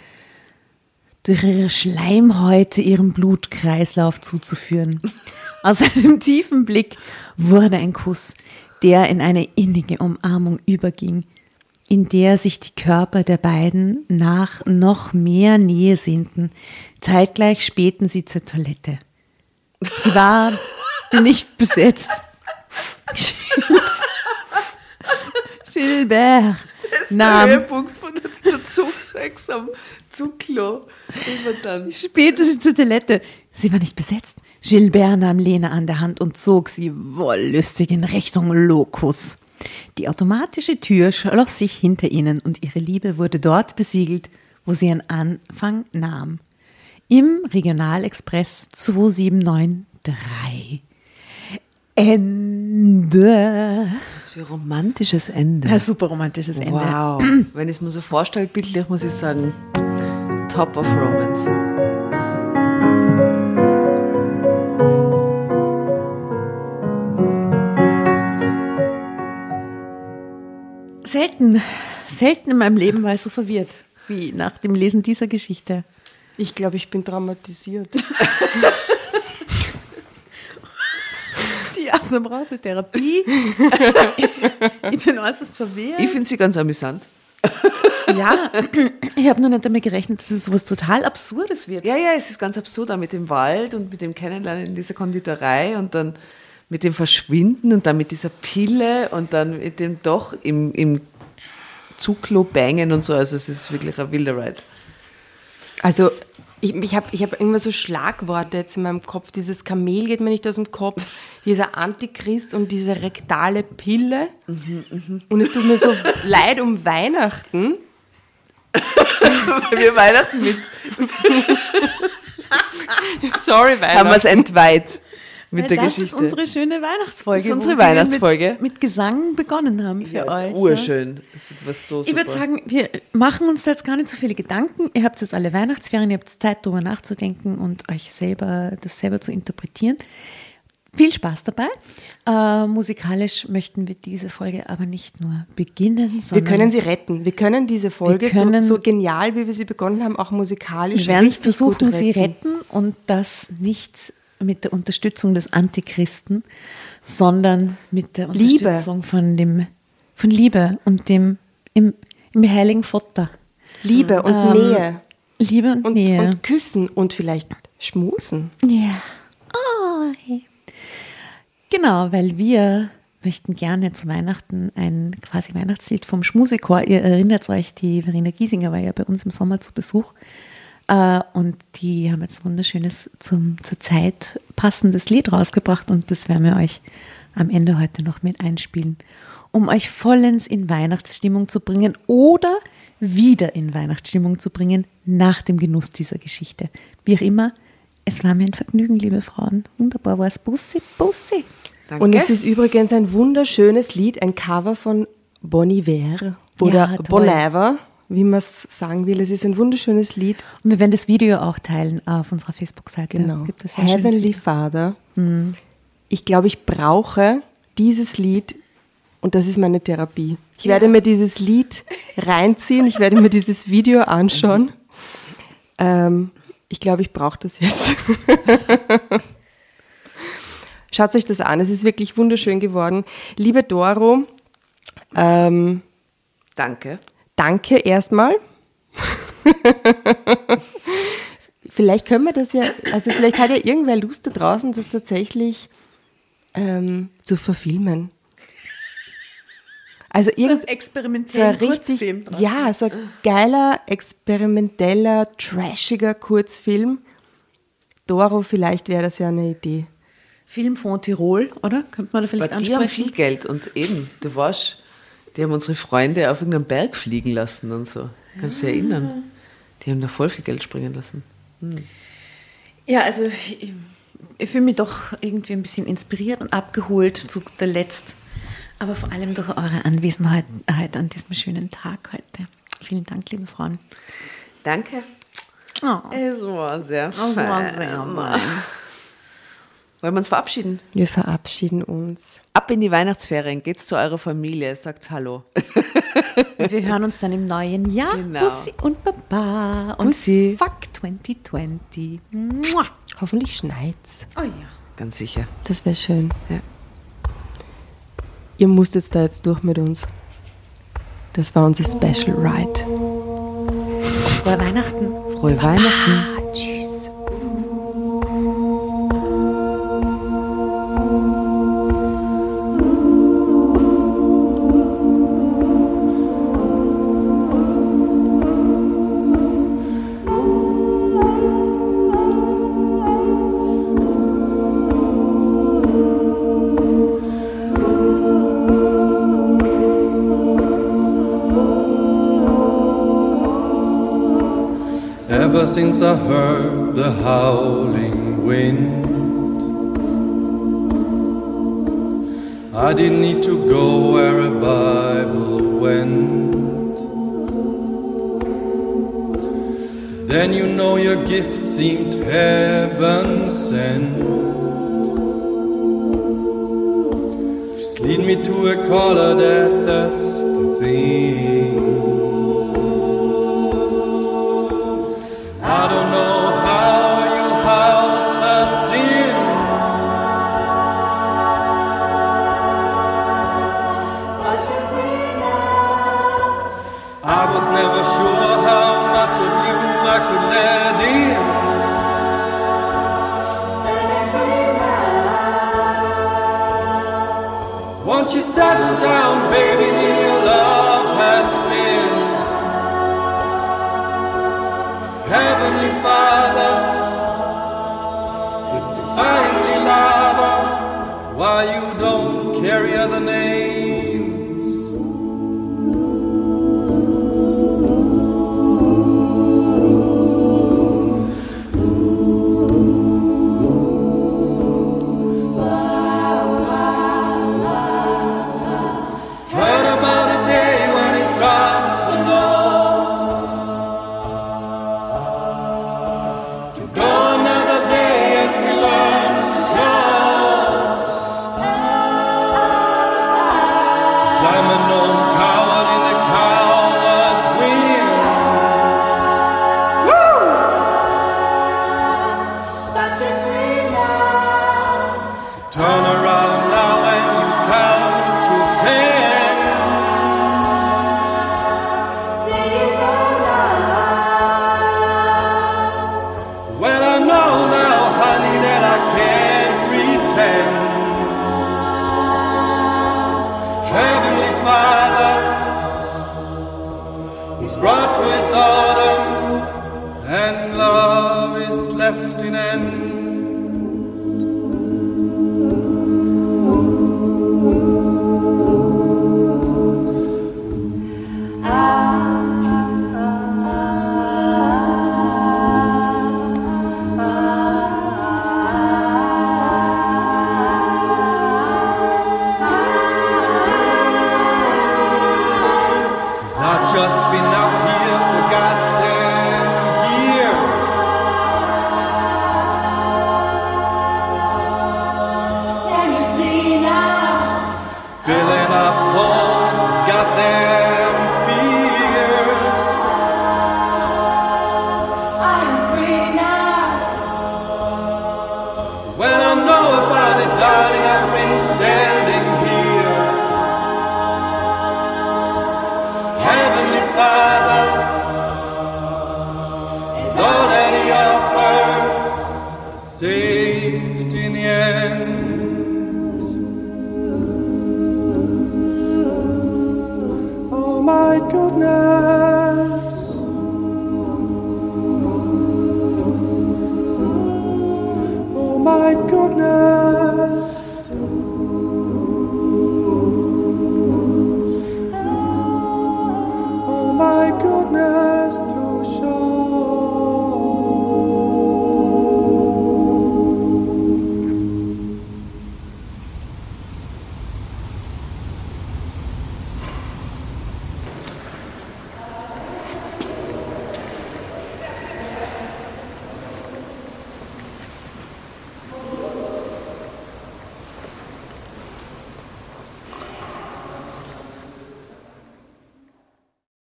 Speaker 1: durch ihre Schleimhäute ihrem Blutkreislauf zuzuführen. Aus einem tiefen Blick wurde ein Kuss, der in eine innige Umarmung überging, in der sich die Körper der beiden nach noch mehr Nähe sehnten. Zeitgleich spähten sie zur Toilette. Sie war nicht besetzt. Gilbert nahm
Speaker 3: Höhepunkt von der, der Zugsex am Zugklo.
Speaker 1: Sie zur Toilette. Sie war nicht besetzt. Gilbert nahm Lena an der Hand und zog sie wollüstig in Richtung Locus. Die automatische Tür schloss sich hinter ihnen und ihre Liebe wurde dort besiegelt, wo sie ihren Anfang nahm. Im Regionalexpress 2793. Ende.
Speaker 3: Was für ein romantisches Ende.
Speaker 1: Ein super romantisches Ende.
Speaker 3: Wow. Wenn ich es mir so vorstelle, bildlich, muss ich sagen, top of romance.
Speaker 1: Selten, selten in meinem Leben war ich so verwirrt wie nach dem Lesen dieser Geschichte.
Speaker 2: Ich glaube, ich bin traumatisiert.
Speaker 1: Die Asna brauchte Therapie. ich bin äußerst verwirrt.
Speaker 3: Ich finde sie ganz amüsant.
Speaker 1: ja, ich habe nur nicht damit gerechnet, dass es sowas total Absurdes wird.
Speaker 3: Ja, ja, es ist ganz absurd, auch mit dem Wald und mit dem Kennenlernen in dieser Konditorei und dann mit dem Verschwinden und dann mit dieser Pille und dann mit dem doch im, im Zugklo bangen und so. Also es ist wirklich ein wilder Ride.
Speaker 2: Also, ich, ich habe ich hab immer so Schlagworte jetzt in meinem Kopf. Dieses Kamel geht mir nicht aus dem Kopf. Dieser Antichrist und diese rektale Pille. Und es tut mir so leid um Weihnachten.
Speaker 3: Wir Weihnachten mit
Speaker 2: Sorry,
Speaker 3: haben wir
Speaker 2: Weihnachten.
Speaker 3: es entweiht. Mit der
Speaker 1: das
Speaker 3: Geschichte.
Speaker 1: ist unsere schöne Weihnachtsfolge.
Speaker 3: Das ist unsere
Speaker 1: wir
Speaker 3: Weihnachtsfolge.
Speaker 1: Mit, mit Gesang begonnen haben für
Speaker 3: ja,
Speaker 1: euch. ja.
Speaker 3: urschön. Das war so
Speaker 1: Ich würde sagen, wir machen uns jetzt gar nicht so viele Gedanken. Ihr habt jetzt alle Weihnachtsferien, ihr habt Zeit, darüber nachzudenken und euch selber, das selber zu interpretieren. Viel Spaß dabei. Äh, musikalisch möchten wir diese Folge aber nicht nur beginnen,
Speaker 2: Wir
Speaker 1: sondern
Speaker 2: können sie retten. Wir können diese Folge
Speaker 1: können-
Speaker 2: so, so genial, wie wir sie begonnen haben, auch musikalisch
Speaker 1: wir werden versuchen, sie retten und das nicht mit der Unterstützung des Antichristen, sondern mit der
Speaker 2: Liebe.
Speaker 1: Unterstützung von dem von Liebe und dem im, im heiligen Vater.
Speaker 2: Liebe und
Speaker 1: Ähm,
Speaker 2: Nähe
Speaker 1: Liebe und,
Speaker 2: und,
Speaker 1: Nähe.
Speaker 2: und Küssen und vielleicht Schmusen.
Speaker 1: Ja. Oh, hey. Genau, weil wir möchten gerne zu Weihnachten ein quasi Weihnachtslied vom Schmusikor. Ihr erinnert euch, die Verena Giesinger war ja bei uns im Sommer zu Besuch. Äh, und die haben jetzt ein wunderschönes zum, zur Zeit passendes Lied rausgebracht und das werden wir euch am Ende heute noch mit einspielen, um euch vollends in Weihnachtsstimmung zu bringen oder wieder in Weihnachtsstimmung zu bringen nach dem Genuss dieser Geschichte. Wie auch immer, es war mir ein Vergnügen, liebe Frauen. Wunderbar war es. Bussi, Bussi.
Speaker 3: Danke.
Speaker 2: Und es ist übrigens ein wunderschönes Lied, ein Cover von Bon Iver oder
Speaker 1: Ja, toll.
Speaker 2: Bon Iver, wie man es sagen will. Es ist ein wunderschönes Lied.
Speaker 1: Und wir werden das Video auch teilen auf unserer Facebook-Seite.
Speaker 2: Genau.
Speaker 1: Es gibt schönes
Speaker 2: Heavenly. Father. Ich glaube, ich brauche dieses Lied und das ist meine Therapie. Ich werde mir dieses Lied reinziehen, ich werde mir dieses Video anschauen. Ähm, ich glaube, ich brauche das jetzt. Schaut euch das an, es ist wirklich wunderschön geworden. Liebe Doro, ähm,
Speaker 3: Danke.
Speaker 2: Danke erstmal. vielleicht können wir das ja, also vielleicht hat ja irgendwer Lust da draußen, das tatsächlich ähm, zu verfilmen. Also irgend, so ein
Speaker 1: experimentellen
Speaker 2: richtig, ja, so ein geiler, experimenteller, trashiger Kurzfilm. Doro, vielleicht wäre das ja eine Idee.
Speaker 1: Film von Tirol, oder? Könnte man da vielleicht
Speaker 3: Aber die haben
Speaker 1: ansprechen?
Speaker 3: viel Geld und eben, du weißt, die haben unsere Freunde auf irgendeinem Berg fliegen lassen und so. Kannst du dich erinnern? Die haben da voll viel Geld springen lassen.
Speaker 1: Ja, also ich, ich fühle mich doch irgendwie ein bisschen inspiriert und abgeholt zu guter Letzt. Aber vor allem durch eure Anwesenheit an diesem schönen Tag heute. Vielen Dank, liebe Frauen.
Speaker 3: Danke.
Speaker 1: Oh,
Speaker 3: Es war sehr
Speaker 1: das war
Speaker 3: fein.
Speaker 1: sehr fein.
Speaker 3: Wollen wir uns verabschieden?
Speaker 2: Wir verabschieden uns.
Speaker 3: Ab in die Weihnachtsferien, geht's zu eurer Familie, sagt Hallo.
Speaker 1: Und wir hören uns dann im neuen Jahr.
Speaker 3: Genau.
Speaker 1: Bussi und Baba. Und
Speaker 3: Bussi.
Speaker 1: Fuck 2020. Mua.
Speaker 2: Hoffentlich schneit's.
Speaker 1: Oh ja.
Speaker 3: Ganz sicher.
Speaker 2: Das wäre schön.
Speaker 3: Ja.
Speaker 2: Ihr musst jetzt da jetzt durch mit uns. Das war unser Special Ride.
Speaker 1: Frohe Weihnachten.
Speaker 3: Frohe Weihnachten.
Speaker 7: Ever since I heard the howling wind, I didn't need to go where a Bible went. Then you know your gift seemed heaven sent. Just lead me to a caller that that's the thing. Settle down, baby, your love has been. Heavenly Father, it's defiantly lava. Why you don't carry other names?